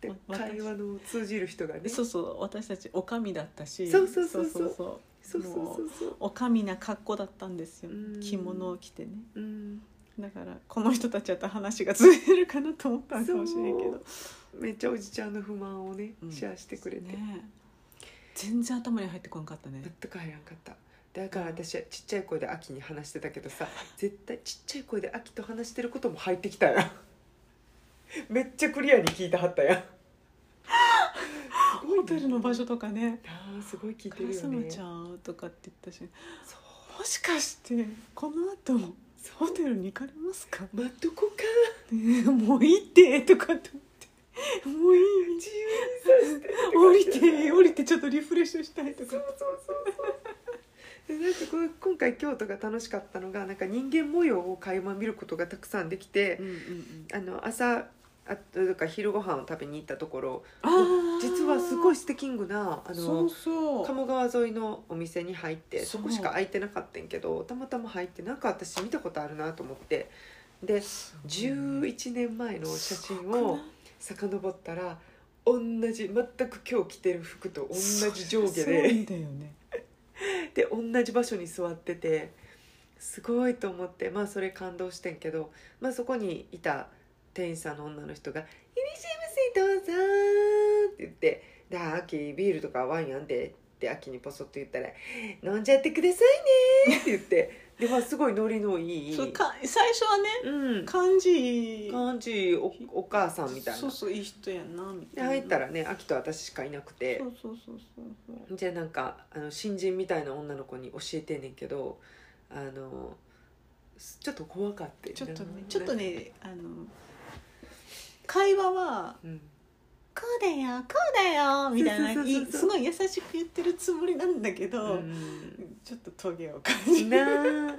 て会話の通じる人がね。そうそう私たちおかみだったしそうそうそうそう。そうそうそう。そうそうおかみな格好だったんですよ。うん。着物を着てね。うん。だからこの人たちやったら話が通じるかなと思ったんかもしれんけど。めっちゃおじちゃんの不満をね、うん。シェアしてくれて、ね。全然頭に入ってこなかったね。全く入らんかっただから私はちっちゃい声で秋に話してたけどさ絶対ちっちゃい声で秋と話してることも入ってきたやんめっちゃクリアに聞いたはったやホテルの場所とかね。あーすごい聞い「てるよね。ちゃん」とかって言ったしそうもしかしてこの後ホテルに行かれますか？待っとこうか。ねえもういいってとかって。思ってもういい。自由にさせて。降りて降りてちょっとリフレッシュしたいとか。そうそうそうそうでなんかこう今回京都が楽しかったのがなんか人間模様を垣間見ることがたくさんできて、うんうんうん。あの朝あとか昼ご飯を食べに行ったところ実はすごいステキングなあの鴨川沿いのお店に入ってそこしか空いてなかったんやけどたまたま入ってなんか私見たことあるなと思って。で11年前の写真を遡ったら同じ全く今日着てる服と同じ上下で。んだよねで同じ場所に座っててすごいと思ってまあそれ感動してんけど、まあ、そこにいた店員さんの女の人が「いらっしゃいませどうぞ」って言って「で秋ビールとかワインあんで」って秋にポソッと言ったら「飲んじゃってくださいね」って言ってで、まあ、すごいノリのいい。そうか最初はねうん。感じ感じおお母さんみたいな。そうそういい人やなみでたいな。入ったらね秋と私しかいなくて。そうそうそうそう。じゃあなんかあの新人みたいな女の子に教えてんねんけどあのすちょっと怖かったよちょっとねなちょっとねあの会話はうん「こうだよこうだよ」みたいなすごい優しく言ってるつもりなんだけど、うん。ちょっとトゲを感じる。なあ。ね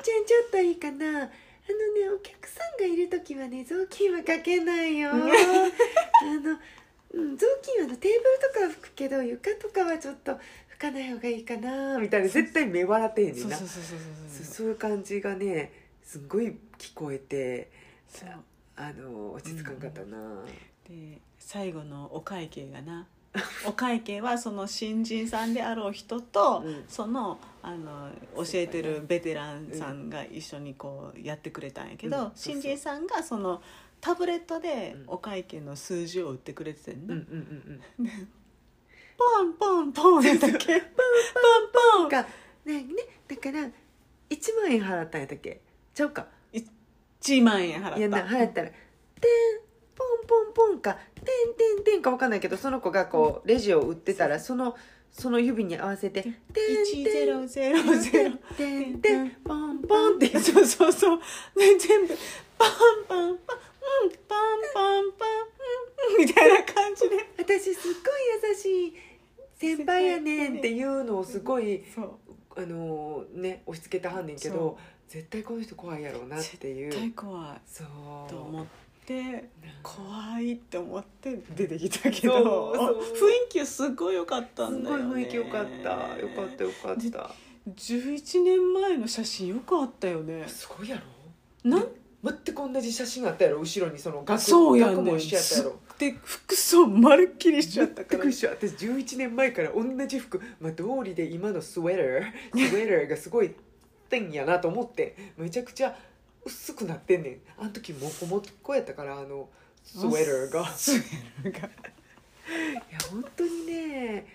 えちゃんちょっといいかな。あのねお客さんがいる時はね雑巾はかけないよ。あの、うん、雑巾はあのテーブルとかは拭くけど床とかはちょっと拭かない方がいいかなみたいな絶対目笑ってへんねんな。そうそうそうそうそそう。そういう感じがねすごい聞こえてあの落ち着かんかったな、で最後のお会計がな。お会計はその新人さんであろう人と、うん。そのあの教えてるベテランさんが一緒にこうやってくれたんやけど、うん。そうそう新人さんがそのタブレットでうん。お会計の数字を打ってくれててんな、うんうんうんうん。ポンポンポンやったっけ？ポンポンポン。がねねだから1万円払ったんやったっけ？ちゃうか。1万円払った。いやな払ったら「てんポンポンポン」か「てんてんてん」か分かんないけどその子がこうレジを売ってたらそのその指に合わせて「てんてん1000てんてんポンポン」ってそうそうそう。で全部パンパンパンうんパンパンパンうんみたいな感じで私すっごい優しい先輩やねんっていうのをすごいあのね押し付けてはんねんけど絶対この人怖いやろうなっていう絶対怖いそうと思ってなんか怖いって思って出てきたけそど雰囲気すごい良かったすんだよね。ごい雰囲気良かった。よかったよかった。11年前の写真よかったよね。すごいやろ？なん？全く同じ写真あったやろ？後ろにその額そうやも一緒やったやろ？で服装まるっきりしちゃったから。全く一緒私11年前から同じ服、まあ、通りで今のスウェッタースウェッターがすごい てんやなと思ってめちゃくちゃ薄くなってんねん。あの時モコモコやったからあのスウェーターが。いや本当にね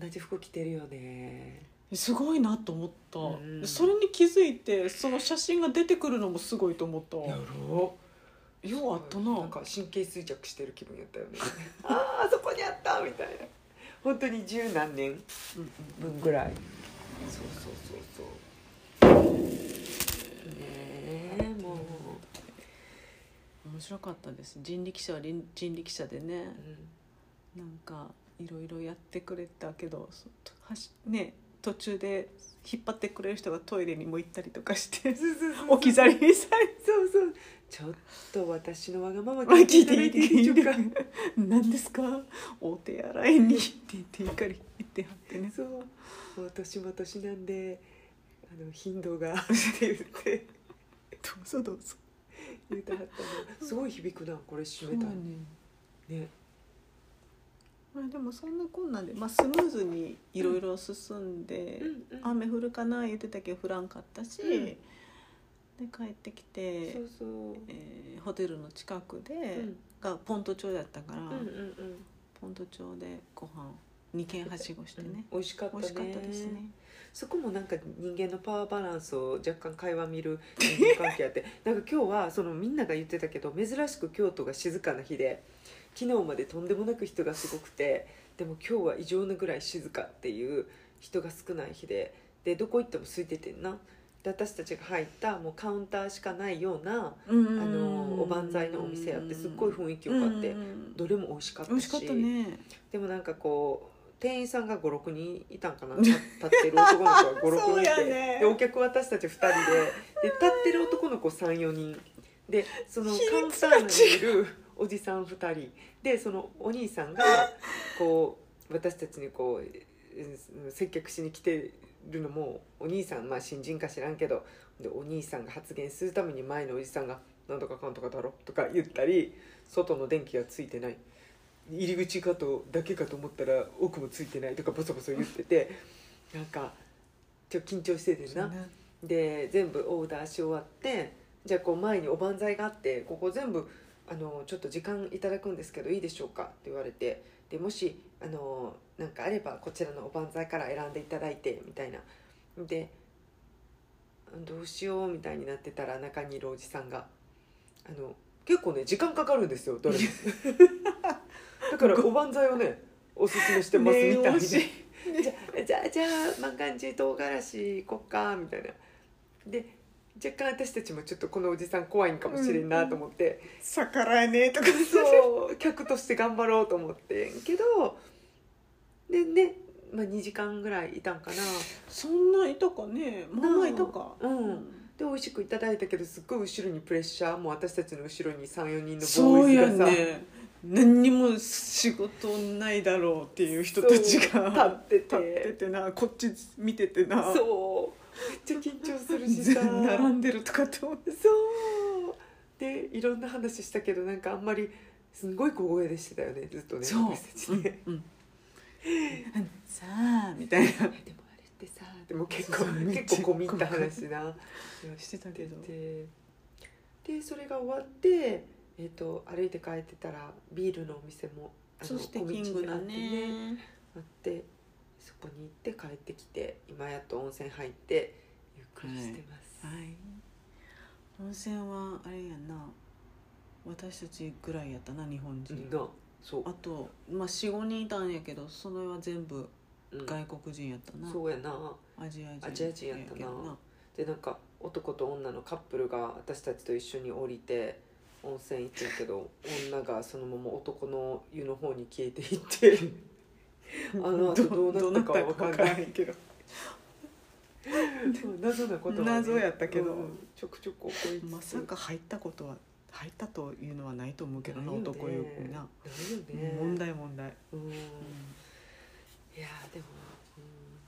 同じ服着てるよね。すごいなと思った、うん。それに気づいてその写真が出てくるのもすごいと思った。やろ。ようあったな。なんか神経衰弱してる気分やったよね。あーあそこにあったみたいな。本当に十何年うんうん。分ぐらい。そうそうそうそう白かったです。人力車は人人力車でね。うん。なんかいろいろやってくれたけどね途中で引っ張ってくれる人がトイレにも行ったりとかして置き去りにされそうそう。ちょっと私のわがまままあ聞いていいでしょうか何ですか？お手洗いにって言って怒り言ってはってね。そう。もう年も年なんであの頻度がって言って。どうぞどうぞ言うてはったのすごい響くなこれ閉めたらね。ね。まあでもそんなこんなんで、まあ、スムーズにいろいろ進んで、雨降るかな言ってたけど降らんかったし、うん。で帰ってきてそうそう。えーホテルの近くで、うん。がポント町だったから、うんうんうん。ポント町でご飯2軒はしごしてね、美味しかったね。美味しかったですねそこもなんか人間のパワーバランスを若干会話見る人間関係あって なんか今日はそのみんなが言ってたけど珍しく京都が静かな日で昨日までとんでもなく人がすごくてでも今日は異常なぐらい静かっていう人が少ない日ででどこ行っても空いててんな。で私たちが入ったもうカウンターしかないようなあのおばんざいのお店やってすっごい雰囲気よかってどれも美味しかったし。ね。でもなんかこう店員さんが56人いたんかな。立立ってる男の子が56そう人いて、やね。でお客私たち2人で。で立ってる男の子34人。でそのカウンターにいるおじさん2人。でそのお兄さんがこう私たちにこううん接客しに来てるのもお兄さんまあ新人か知らんけど。でお兄さんが発言するために前のおじさんが「なんとかかんとかだろ」とか言ったり外の電気がついてない入り口かとだけかと思ったら奥もついてないとかボソボソ言っててなんかちょっと緊張しててんな。で全部オーダーし終わってじゃあこう前におばんざいがあってここ全部あのちょっと時間いただくんですけどいいでしょうかって言われてでもしあのなんかあればこちらのおばんざいから選んでいただいてみたいな。でどうしようみたいになってたら中にいるおじさんがあの結構ね時間かかるんですよどれ からおばんざいをねおすすめしてますみたいで。じゃあじゃあじゃあ万願寺唐辛子行こっかみたいな。で若干私たちもちょっとこのおじさん怖いんかもしれんなと思って、逆らえねえとか。そう客として頑張ろうと思ってんけど。でね、まあ、2時間ぐらいいたんかな。そんないたかね。まあまあいたか。うん。で美味しくいただいたけどすっごい後ろにプレッシャー。もう私たちの後ろに34人のボーイズがさ。ね何にも仕事ないだろうっていう人たちが立ってて。立っててなこっち見ててな。そう。めっちゃ緊張するしさ。並んでるとかって思って。そう。でいろんな話したけどなんかあんまりすんごい小声でしてたよねずっとねそう。私たちね、うんうん。さあみたいな。でもあれってさでも結構結構込み入った話なしてたけど。ででそれが終わって、えー、と歩いて帰ってたらビールのお店もあのそしてキングだね。あってそこに行って帰ってきて今やっと温泉入ってゆっくりしてます、はい。温泉はあれやな。私たちぐらいやったな日本人、なそう。あと、まあ、45人いたんやけどそれは全部うん。外国人やったな、そうやな。アジア人アジア人やったな。でなんか男と女のカップルが私たちと一緒に降りて温泉行ってるけど女がそのまま男の湯の方に消えていって あの後どうなったかは分かんないけど。謎なことはね、謎やったけど。うんちょくちょくこいつまさか入ったことは入ったというのはないと思うけどなね。男湯にな、ね。問題問題、うん、いやでも、うん、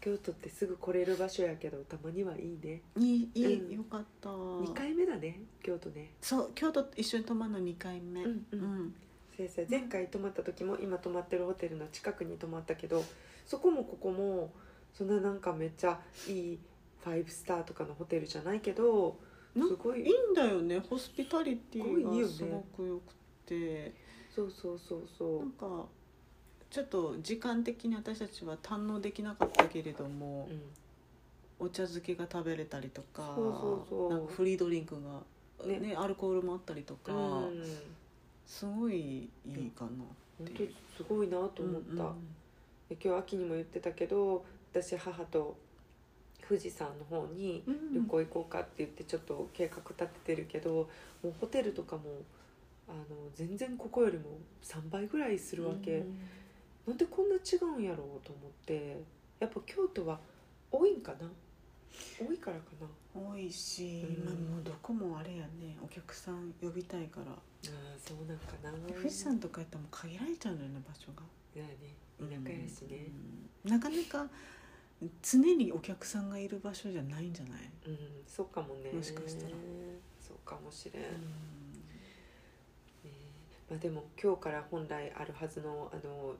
京都ってすぐ来れる場所やけどたまにはいいね。いいいい、うん。よかった。2回目だね京都ね。そう京都と一緒に泊まるの2回目。うんうん。うん。先生前回泊まった時も今泊まってるホテルの近くに泊まったけどそこもここもそんななんかめっちゃいい5スターとかのホテルじゃないけどなすごい。いいんだよね。ホスピタリティがすごくよくて。そうそうそうそなんかちょっと時間的に私たちは堪能できなかったけれどもう、うん、お茶漬けが食べれたりとかそうそうそう。なんかフリードリンクが、ねね。アルコールもあったりとか、うん。すごいいいかな本当すごいなと思った、うんうん。で今日秋にも言ってたけど私母と富士山の方にうん。旅行行こうかって言ってちょっと計画立ててるけど、もうホテルとかもあの全然ここよりも3倍ぐらいするわけ、なんでこんな違うんやろうと思ってやっぱ京都は多いんかな？多いからかな？多いし、うん。今もうどこもあれやね。お客さん呼びたいから。ああそうなんかな。富士山とかやったらもう限られちゃうのよね場所が。いやね。田舎やしね。うん。なかなか常にお客さんがいる場所じゃないんじゃない、うん、そうかもね。もしかしたら。そうかもしれん、ねうん。まあ、でも今日から本来あるはずのあの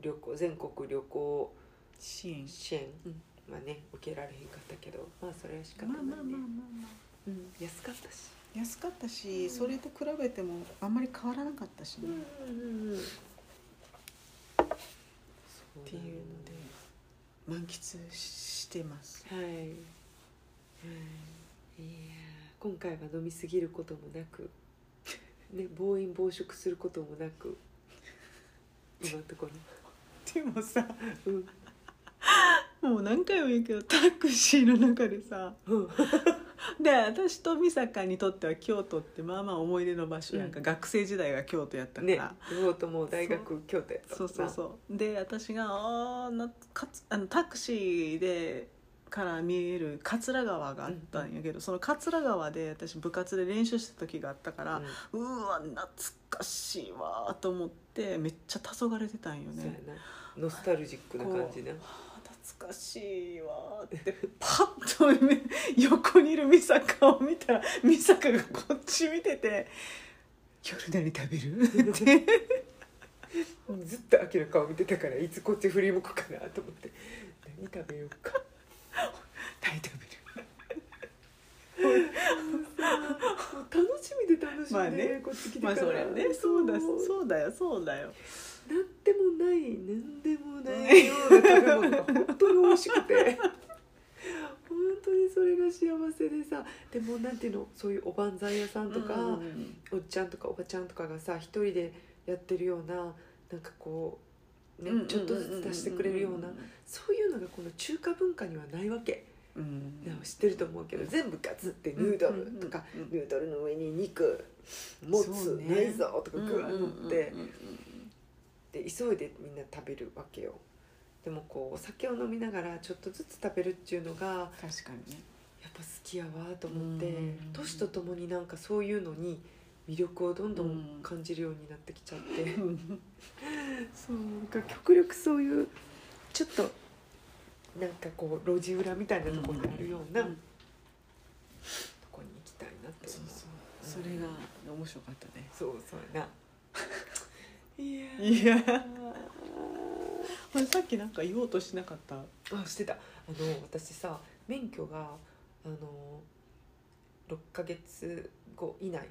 旅行全国旅行支援。支援。うん。はね受けられへんかったけどまあそれは仕方ないね、まあまあまあまあまあうん、安かったし。安かったし、うん。それと比べてもあんまり変わらなかったしね、うんうんうんっていうので満喫してます。はい、はい、いやー今回は飲みすぎることもなく、ね、暴飲暴食することもなく 今のとこでもさろうん。もう何回も言うけどタクシーの中でさうん。で私と美坂にとっては京都ってまあまあ思い出の場所やんか、うん。学生時代が京都やったかねら、両方とも大学京都やったそう。そうそうで私があーなかつあのタクシーでから見える桂川があったんやけど、その桂川で私部活で練習した時があったから、ううわ懐かしいわと思ってめっちゃ黄昏れてたんよね。なノスタルジックな感じね。はあ懐かしいわってパッとね横にいる美坂を見たら美坂がこっち見てて「夜何食べる?」って。ずっと秋の顔見てたからいつこっち振り向くかなと思って。何食べようか。何食べもう楽しみで楽しみで、まあね。こっち来てるまから、あそれね。そうだそうだよそうだよなんでもないなんでもないような食べ物が本当に美味しくて。本当にそれが幸せでさでもなんていうのそういうおばんざい屋さんとか、うん。おっちゃんとかおばちゃんとかがさ一人でやってるようななんかこう、ねうんちょっとずつ出してくれるようなそういうのがこの中華文化にはないわけ、うん。ね知ってると思うけど全部ガツってヌードルとか、うんうんヌードルの上に肉もつ、ね。内臓とかグワッ乗って。うんうんうんで急いでみんな食べるわけよ。でもこうお酒を飲みながらちょっとずつ食べるっていうのが確かにね。やっぱ好きやわと思ってうん。年とともになんかそういうのに魅力をどんどん感じるようになってきちゃって。そうなんか極力そういうちょっとなんかこう路地裏みたいなところにあるようなとうんこに行きたいなって思うそう。それが面白かったね。そうそうやな。いや。いや。ーさっきなんか言おうとしなかった？あしてた。あの私さ免許があの6ヶ月後以内。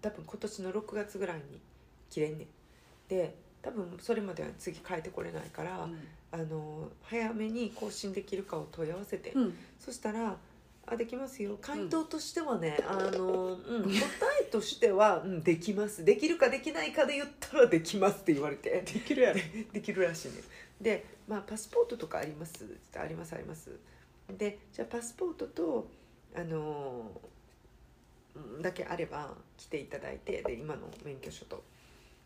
多分今年の6月ぐらいに切れんねん。で多分それまでは次変えてこれないから、あの早めに更新できるかを問い合わせて、うん。そしたら「あできますよ。回答としてはね、あの、うん、答えとしては、うん、できます。できるかできないかで言ったらできます」って言われて。できるやろ。できるらしいね。で、まあ、パスポートとかあります。ありますあります。でじゃあパスポートとあのうんだけあれば来ていただいてで今の免許証と。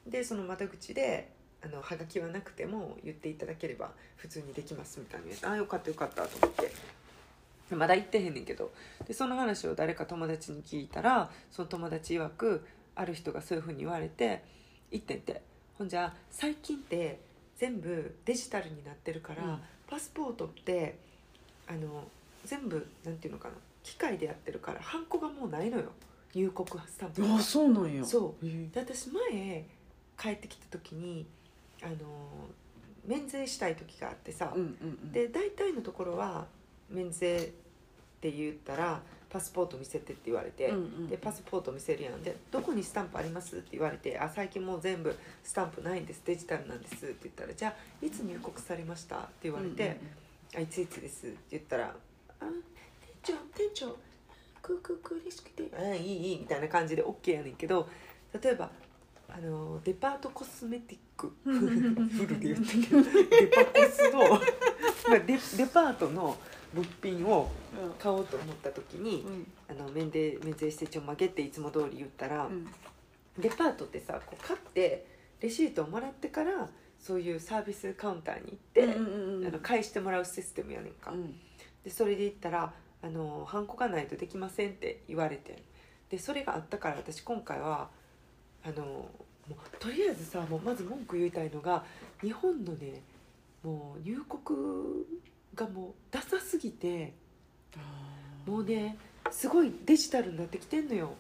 でその窓口であのはがきはなくても言っていただければ普通にできますみたいなやつ。ああよかったよかったと思ってまだ行ってへんねんけど。でその話を誰か友達に聞いたらその友達曰くある人がそういうふうに言われて行ってんて。ほんじゃ最近って全部デジタルになってるから、うん。パスポートってあの全部なんていうのかな機械でやってるからハンコがもうないのよ。入国スタンプが。あそうなんや。そう。へで私前帰ってきた時にあの免税したい時があってさ、えうんうんうん。で大体のところは免税って言ったらパスポート見せてって言われて、うんうんでパスポート見せるやんで「どこにスタンプあります?」って言われて「あ最近もう全部スタンプないんですデジタルなんです」って言ったら「じゃあいつ入国されました?」って言われてうんうん「あいついつです」って言ったら「あ店長店長クークークー嬉しくてあいいいい」みたいな感じで OK やねんけど例えばあのデパートコスメティック フルで言ったけどデパコスのまあデデパートの物品を買おうと思った時にうん。あの免税免税してちょんまげっていつも通り言ったら、うん。デパートってさこう買ってレシートをもらってからそういうサービスカウンターに行って、うんうんうんあの返してもらうシステムやねんか、うん。でそれで言ったらあの「ハンコがないとできません」って言われてでそれがあったから私今回はあのもうとりあえずさもうまず文句言いたいのが日本のねもう入国がもうダサすぎてもうねすごいデジタルになってきてんのよ。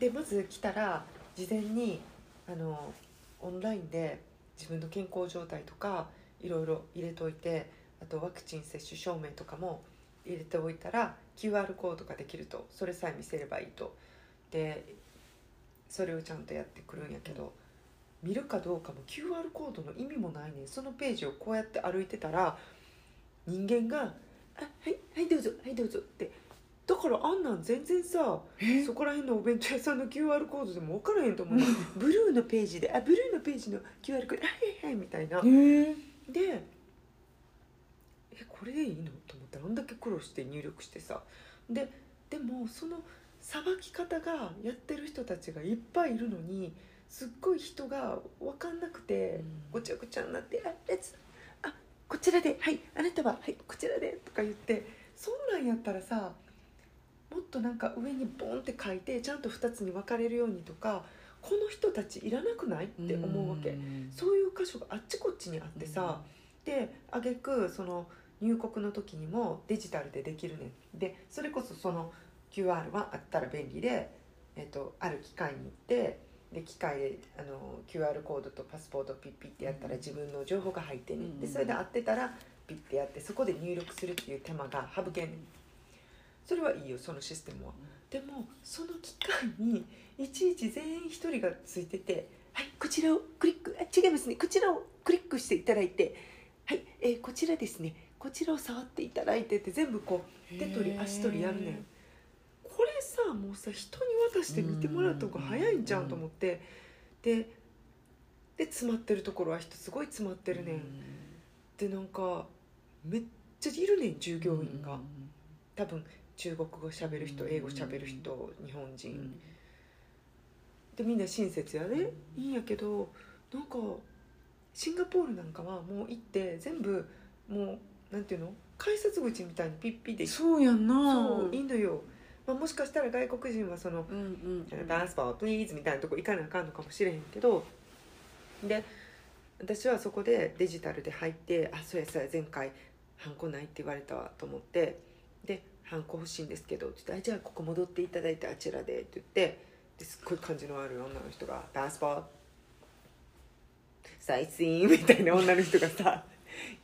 でまず来たら事前にあのオンラインで自分の健康状態とかいろいろ入れといてあとワクチン接種証明とかも入れておいたら QR コードができるとそれさえ見せればいいと。でそれをちゃんとやってくるんやけど見るかどうかも QR コードの意味もないねん。そのページをこうやって歩いてたら人間が「あはいはいどうぞはいどうぞ」って。だからあんなん全然さえ？そこら辺のお弁当屋さんの QR コードでも分からへんと思うブルーのページで「あブルーのページの QR コードはいはいはい」みたいな。でえこれでいいの？と思ってあんだけ苦労して入力してさ。ででもそのさばき方がやってる人たちがいっぱいいるのにすっごい人が分かんなくてごちゃごちゃになって「あレッツあこちらではいあなたははいこちらで」とか言ってそんなんやったらさもっとなんか上にボンって書いてちゃんと2つに分かれるようにとかこの人たちいらなくない？って思うわけ。そういう箇所があっちこっちにあってさ、で挙句その入国の時にもデジタルでできるねん。でそれこそその QR はあったら便利で、えっとある機械に行ってで機械であの QR コードとパスポートピッピッてやったら自分の情報が入ってんねん。でそれで合ってたらピッてやってそこで入力するっていう手間が省けんねん。それはいいよそのシステムは。でもその機械にいちいち全員一人がついてて「はいこちらをクリックあ違いますね。こちらをクリックしていただいてはい、えーこちらですね。こちらを触っていただいて」って全部こう手取り足取りやるねんこれさもうさ人に渡して見てもらうとこ早いんじゃんと思って。でで詰まってるところは人すごい詰まってるねん。でなんかめっちゃいるねん従業員が。多分中国語しゃべる人英語しゃべる人日本人。でみんな親切やでいいんやけどなんかシンガポールなんかはもう行って全部もうなんていうの？改札口みたいにピッピでそうやんな。そういいのよ、まあ、もしかしたら外国人はそのうんうん「トランスポートプリーズ」みたいなとこ行かなあかんのかもしれへんけどで私はそこでデジタルで入って「あそうやそうや前回ハンコないって言われたわ」と思ってで「ハンコ欲しいんですけど」って言ってあ「じゃあここ戻っていただいてあちらで」って言ってですっごい感じの悪い女の人が「トランスポー。トサイシーン」みたいな女の人がさ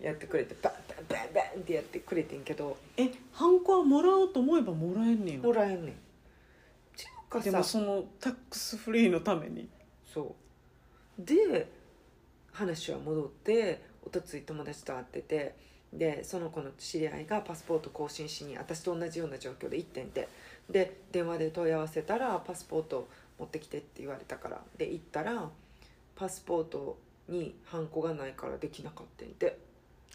やってくれてバンバンバンバンってやってくれてんけど。えハンコはもらおうと思えばもらえんねんもらえんねん。ちゅうかさ。でもそのタックスフリーのために。そう。で話は戻っておとつい友達と会っててでその子の知り合いがパスポート更新しに私と同じような状況で行ってんて。で電話で問い合わせたらパスポート持ってきてって言われたから。で行ったらパスポートにハンコがないからできなかったんて。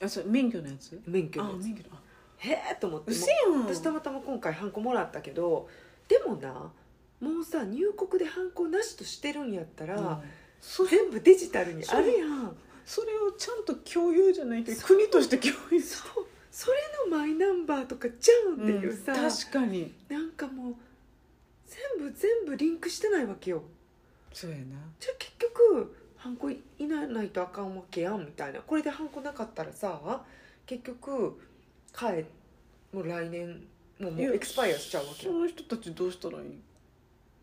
あそれ免許のやつ？あ免許のやつ。免許のあへえと思って。うせやん。私たまたま今回ハンコもらったけどでもなもうさ入国でハンコなしとしてるんやったら、うん。それ全部デジタルにあるやん。それをちゃんと共有じゃないけど国として共有すそう。それのマイナンバーとかちゃうんっていうさ、確かに。なんかもう全部全部リンクしてないわけよ。そうやな。じゃあ結局ハンコいなないとあかんわけやんみたいな。これでハンコなかったらさ結局帰もう来年もうもうエクスパイアしちゃうわけそよの人たちどうしたらいい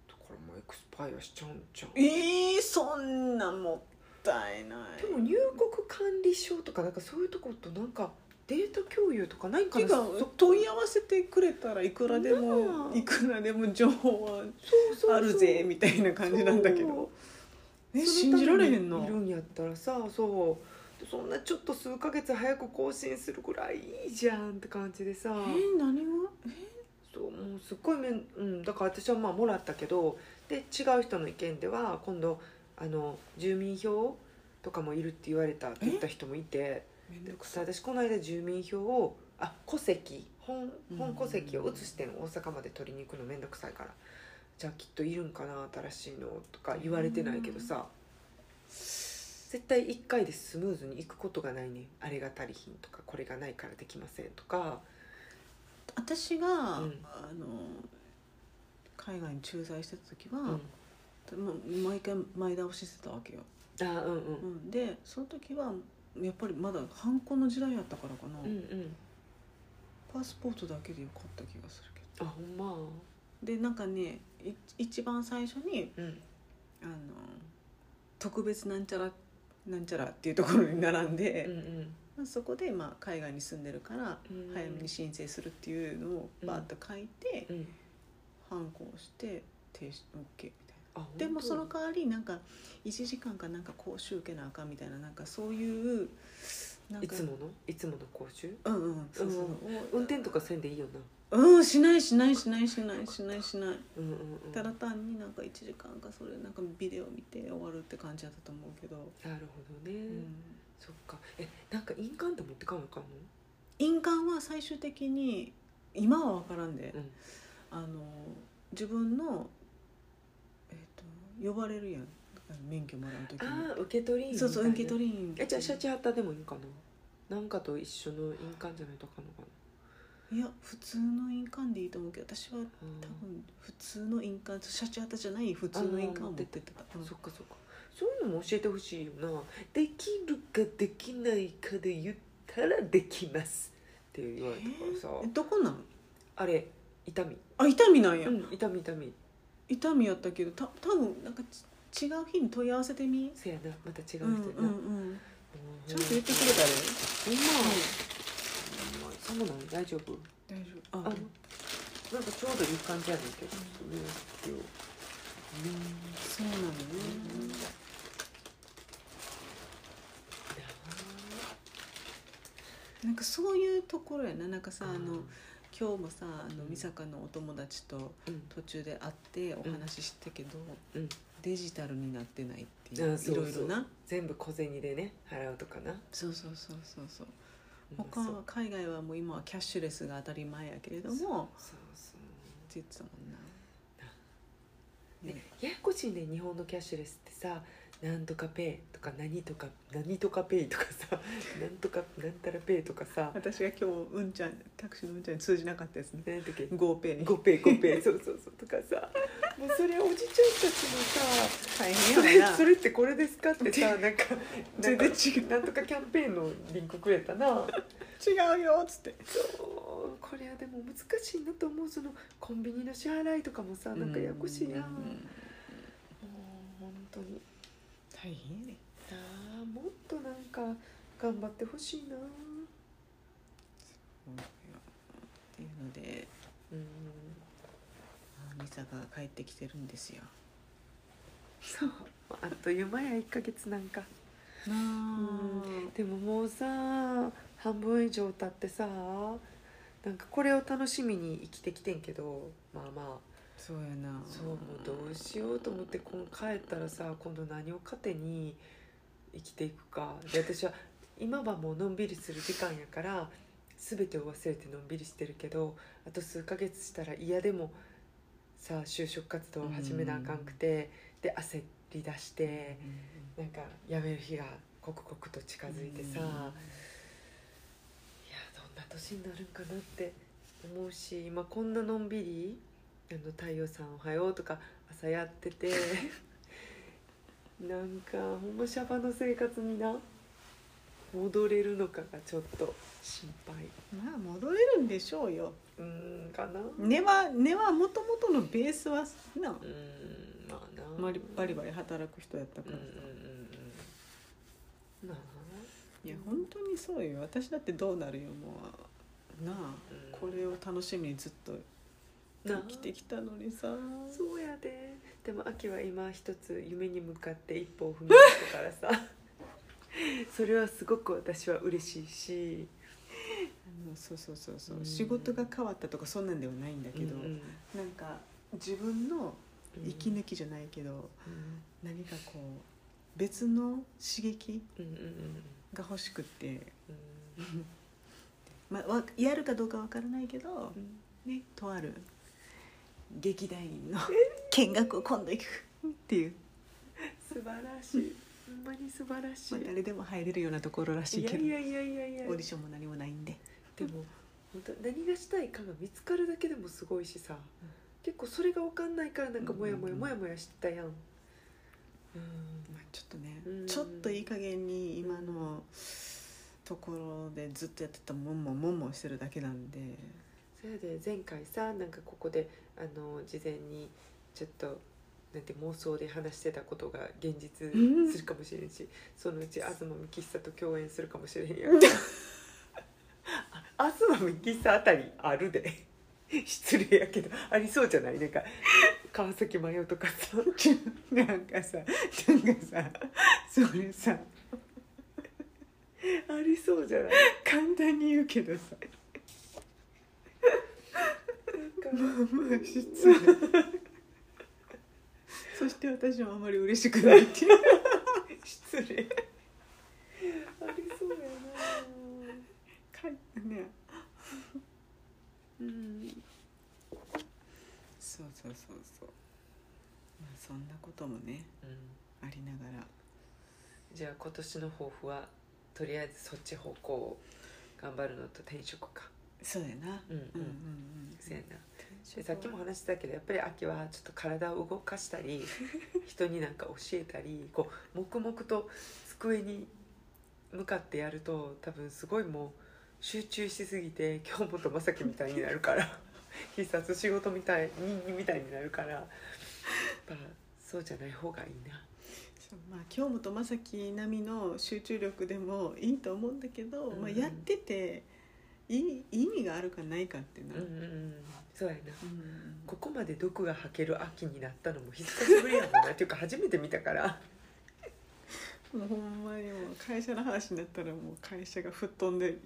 だからもうエクスパイアしちゃうんじゃんえー、そんなもったいない。でも入国管理証とかなんかそういうとことなんかデータ共有とかないんかてかなそ問い合わせてくれたらいくらでなあもいくらでも情報はそうそうそう。あるぜみたいな感じなんだけどえそ信じられへんのいるんやったらさそう。そんなちょっと数ヶ月早く更新するぐらいいいじゃんって感じでさ。え何が？そうもうすっごいめん、うん、だから私はまあもらったけどで違う人の意見では今度あの住民票とかもいるって言われたって言った人もいて。でめんどくさ。い私この間住民票をあ戸籍本うん本戸籍を移してん大阪まで取りに行くの面倒くさいからじゃあきっといるんかな新しいのとか言われてないけどさ絶対1回でスムーズにいくことがないねあれが足りひんとかこれがないからできませんとか。私が、うん。あの海外に駐在してた時は、うん。毎回前倒ししてたわけよ、あうんうん。うん、でその時はやっぱりまだハンコの時代やったからかな、うんうん。パスポートだけでよかった気がするけど。あほんま。でなんかねい一番最初にうん。あの特別なんちゃらなんちゃらっていうところに並んで、うんうん。まあ、そこで、まあ、海外に住んでるからうん早めに申請するっていうのをバーッと書いて、うん。ハンコをして提出 OK みたいな。でもその代わりなんか1時間かなんか講習受けなあかんみたいななんかそういうなんかいつもの？いつもの講習？うんうんそうそう、運転とかせんでいいよなうんしないしないしないしないしないしない。うんうんうん。ただ単になんか1時間かそれなんかビデオ見て終わるって感じだったと思うけど、なるほどね、うん、そっか。えなんか印鑑って持ってかなあかんの？印鑑は最終的に今は分からんで、うん。あの自分のえっ、と呼ばれるやん。免許もらう時に。ああ受け取り印そうそう受け取り印えじゃあシャチハタでもいいんかな。なんかと一緒の印鑑じゃないとあかんのかいや普通の印鑑でいいと思うけど私はな、多分普通の印鑑シャチハタじゃない普通の印鑑を持ってってた。うんそっかそっか。そういうのも教えてほしいよな。できるかできないかで言ったらできますって言われたからさ、えどこなんあれ痛み。あ痛みなんや、うん痛み痛み。痛みやったけどた多分なんかち違う日に問い合わせてみ？せやなまた違う人やな、うんうんうん。ちゃんと言ってくれたで、ほんま。ほんまさもない？大丈夫？大丈夫。ああ。のなんかちょうどいい感じやねんけど上をうんそうなのね、なんかそういうところやな。なんかさあの今日もさあのうん。美坂のお友達とうん。途中で会ってお話ししたけど、うん。デジタルになってないっていういろいろな。全部小銭でね払うとかな。そうそうそうそうそう。うん他海外はもう今はキャッシュレスが当たり前やけれどもそうそうって言ってたもんな。ね。ねややこしいね日本のキャッシュレスってさなんとかペイとか何とか何とかペイとかさ なんとかなんたらペイとかさ私が今日うんちゃんタクシーのうんちゃんに通じなかったですね。何だっけ？ゴーペイ。5ペイ5ペイ そうそうそうとかさもうそれおじちゃんたちもさ大そ変やわな。れそれってこれですかってさ なんか全然違う。なんとかキャンペーンのリンクくれたな。違うよっつって。そうこれはでも難しいなと思うそのコンビニの支払いとかもさなんかややこしいやん。もう本当に大変やねあーもっとなんか頑張ってほしいな。っていうのでうん。あ美坂が帰ってきてるんですよ。そう。あっという間や1ヶ月なんか。なでももうさ半分以上経ってさなんかこれを楽しみに生きてきてんけどまあまあそうやな。そうもうどうしようと思ってこの帰ったらさ今度何を糧に生きていくか。で私は今はもうのんびりする時間やから全てを忘れてのんびりしてるけどあと数ヶ月したら嫌でもさ就職活動を始めなあかんくてで焦り出してなんか辞める日が刻々と近づいてさ、いやどんな年になるんかなって思うし今こんなのんびり「あの太陽さんおはよう」とか朝やっててなんかほんまシャバの生活にな戻れるのかがちょっと心配。まあ戻れるんでしょうよ。うーんかな。う根は根はもともとのベースはな。ーんまあな。バリバリバリ働く人やったからさ、うんうんなあいや本当にそうよ。私だってどうなるよもう。なあ、うん。これを楽しみにずっと生きてきたのにさ。そうやで。でも秋は今一つ夢に向かって一歩を踏み出したからさ。それはすごく私は嬉しいし。あのそうそうそうそう、うん。仕事が変わったとかそんなんではないんだけど、うんうん。なんか自分の息抜きじゃないけど、うん。何かこう別の刺激が欲しくって、うん。まあ、わやるかどうかわからないけど、うん。ね、とある劇団員の見学を今度行くっていう、素晴らしい。ほんまに素晴らしまあ、い誰でも入れるようなところらしいけど。いやいやいやいやオーディションも何もないんで。でも本当何がしたいかが見つかるだけでもすごいしさ、結構それが分かんないからなんかモヤモヤうんモヤモヤしてたやん。うん。まあ、ちょっとね、うん。ちょっといい加減に今のところでずっとやってたもんもんもんもんしてるだけなんでそれで前回さなんかここであの事前にちょっとなんて妄想で話してたことが現実うん。するかもしれんし、そのうち東幹久と共演するかもしれへんや東幹久あたりあるで。失礼やけどありそうじゃない？なんか川崎麻世とかさなんかさなんかさそれさありそうじゃない？簡単に言うけどさなんかまあ失礼。そして私もあまり嬉しくないっていう。失礼。ありそうや書いてね。なうん。そうそうそうそう。まあそんなこともねうん。ありながら。じゃあ今年の抱負はとりあえずそっち方向を頑張るのと転職かそうやな。うんうん。うんうんうんそうやな。でさっきも話したけどやっぱり秋はちょっと体を動かしたり 人になんか教えたりこう黙々と机に向かってやると多分すごいもう集中しすぎて京本正樹みたいになるから 必殺仕事みたいにみたいになるからやっぱそうじゃない方がいいな。まあ京本正樹並みの集中力でもいいと思うんだけど、うん。まあ、やってていい意味があるかないかっていうのは、うんうんうん。そうやな。うん。ここまで毒が吐ける秋になったのも久しぶりやもんな。っていうか初めて見たから。もうほんまにもう会社の話になったらもう会社が吹っ飛んで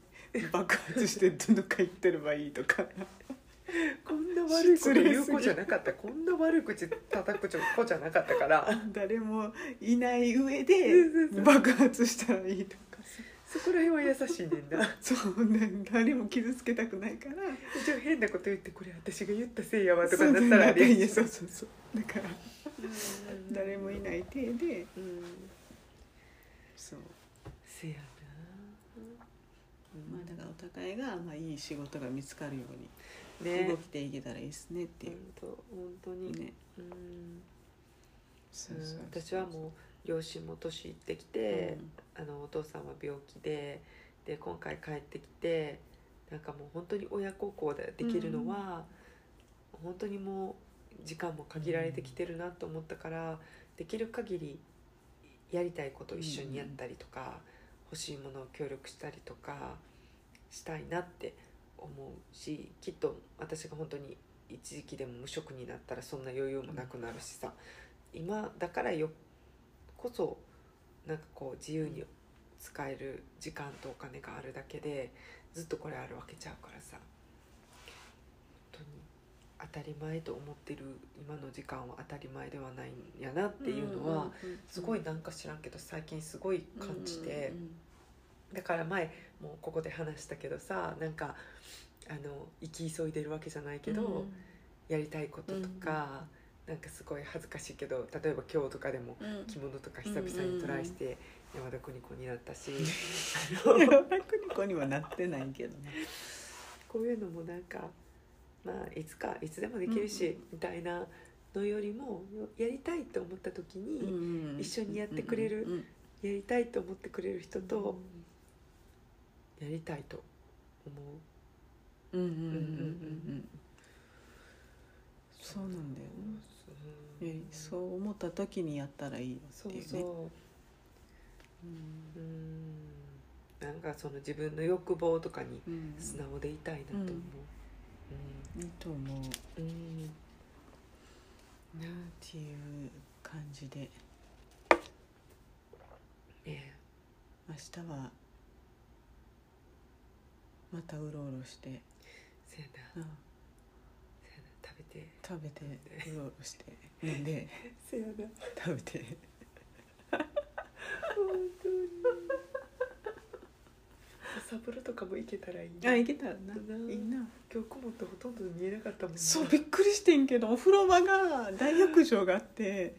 爆発してどのか行ってればいいとか。こんな悪いこと言う子じゃなかった。こんな悪い口叩く子じゃなかったから。誰もいない上で爆発したらいいとか。さそこら辺は優しいねんな。そうね誰も傷つけたくないから。じゃあ変なこと言ってこれ私が言ったせいやわとかなったらあれいやそうそうそう。だから誰もいない体で。うん。そう。せやな。まあだからお互いがまあいい仕事が見つかるようにね。動きていけたらいいですねっていう。本当本当に。ね。うん。そうそう私はもう両親も年いってきて、あのお父さんは病気でで今回帰ってきてなんかもう本当に親孝行でできるのは、本当にもう時間も限られてきてるなと思ったから、できる限りやりたいことを一緒にやったりとか、欲しいものを協力したりとかしたいなって思うしきっと私が本当に一時期でも無職になったらそんな余裕もなくなるしさ今だからよこそなんかこう自由に使える時間とお金があるだけでずっとこれあるわけちゃうからさ。本当に当たり前と思ってる今の時間は当たり前ではないんやなっていうのはすごいなんか知らんけど最近すごい感じて。だから前もうここで話したけどさなんかあの生き急いでるわけじゃないけど、やりたいこととか、なんかすごい恥ずかしいけど例えば今日とかでも着物とか久々にトライして山田邦子になったし、山田邦子にはなってないけどね。こういうのもなんかまあいつかいつでもできるし、みたいなのよりもやりたいと思った時に、一緒にやってくれるうんやりたいと思ってくれる人とやりたいと思う。うんうんうんうんうんそうなんだようん。ねやりそう思った時にやったらいいっていうね。そうう。ん。うん。なんかその自分の欲望とかにうん。素直でいたいなと思う。いいと思う。うん。うんなっていう感じで。ね。明日はまたうろうろして、せやうん。なせやな食べて。食べてうろうろして飲んでせやな。食べて。本当に。朝風呂とかも行けたらいいあ行けたらな。な。いいな。今日こもってほとんど見えなかったもんな。そうびっくりしてんけどお風呂場が大浴場があって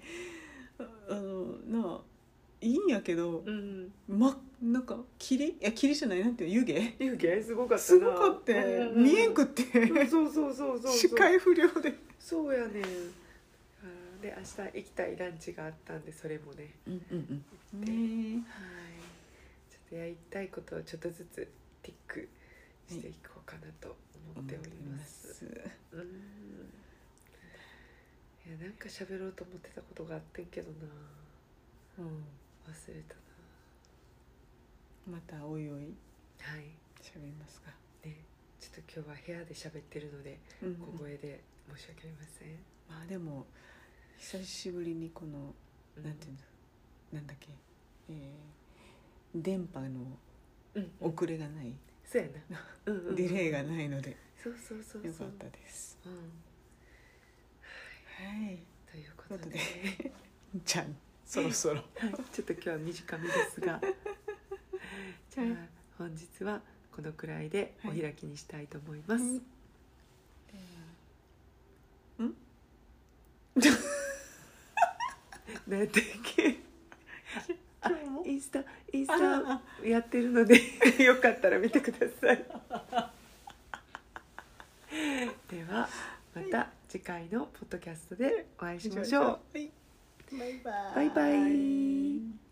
ああのなあいいんやけどうんまなんか霧いや霧じゃないなんていうの湯気？湯気？すごかったな。すごかってうんうん見えんくって。そうそうそうそう。そ う視界不良で。そうやねん。で明日行きたいランチがあったんでそれもね。うんうんうん。ねはい。ちょっとやりたいことをちょっとずつティックしていこうかなと思っております、うん。いやなんか喋ろうと思ってたことがあってんけどな。うん。忘れたまたおいおいなはい。喋りますか。ね。ちょっと今日は部屋で喋ってるのでうん小声で申し訳ありません、まあでも久しぶりにこのうん。なんていうのなんだっけえー電波のうん遅れがない。そうやな、うんうん、ディレイがないのでそうそうそうよかったです。うん。はい。ということで。じゃあそろそろ。はい、ちょっと今日は短めですが じゃあ。本日はこのくらいでお開きにしたいと思います、はい。ん？何やったっけ インスタインスあ。タやってるので よかったら見てください。ではまた次回のポッドキャストでお会いしましょう。はい。バイバイ。バイバイ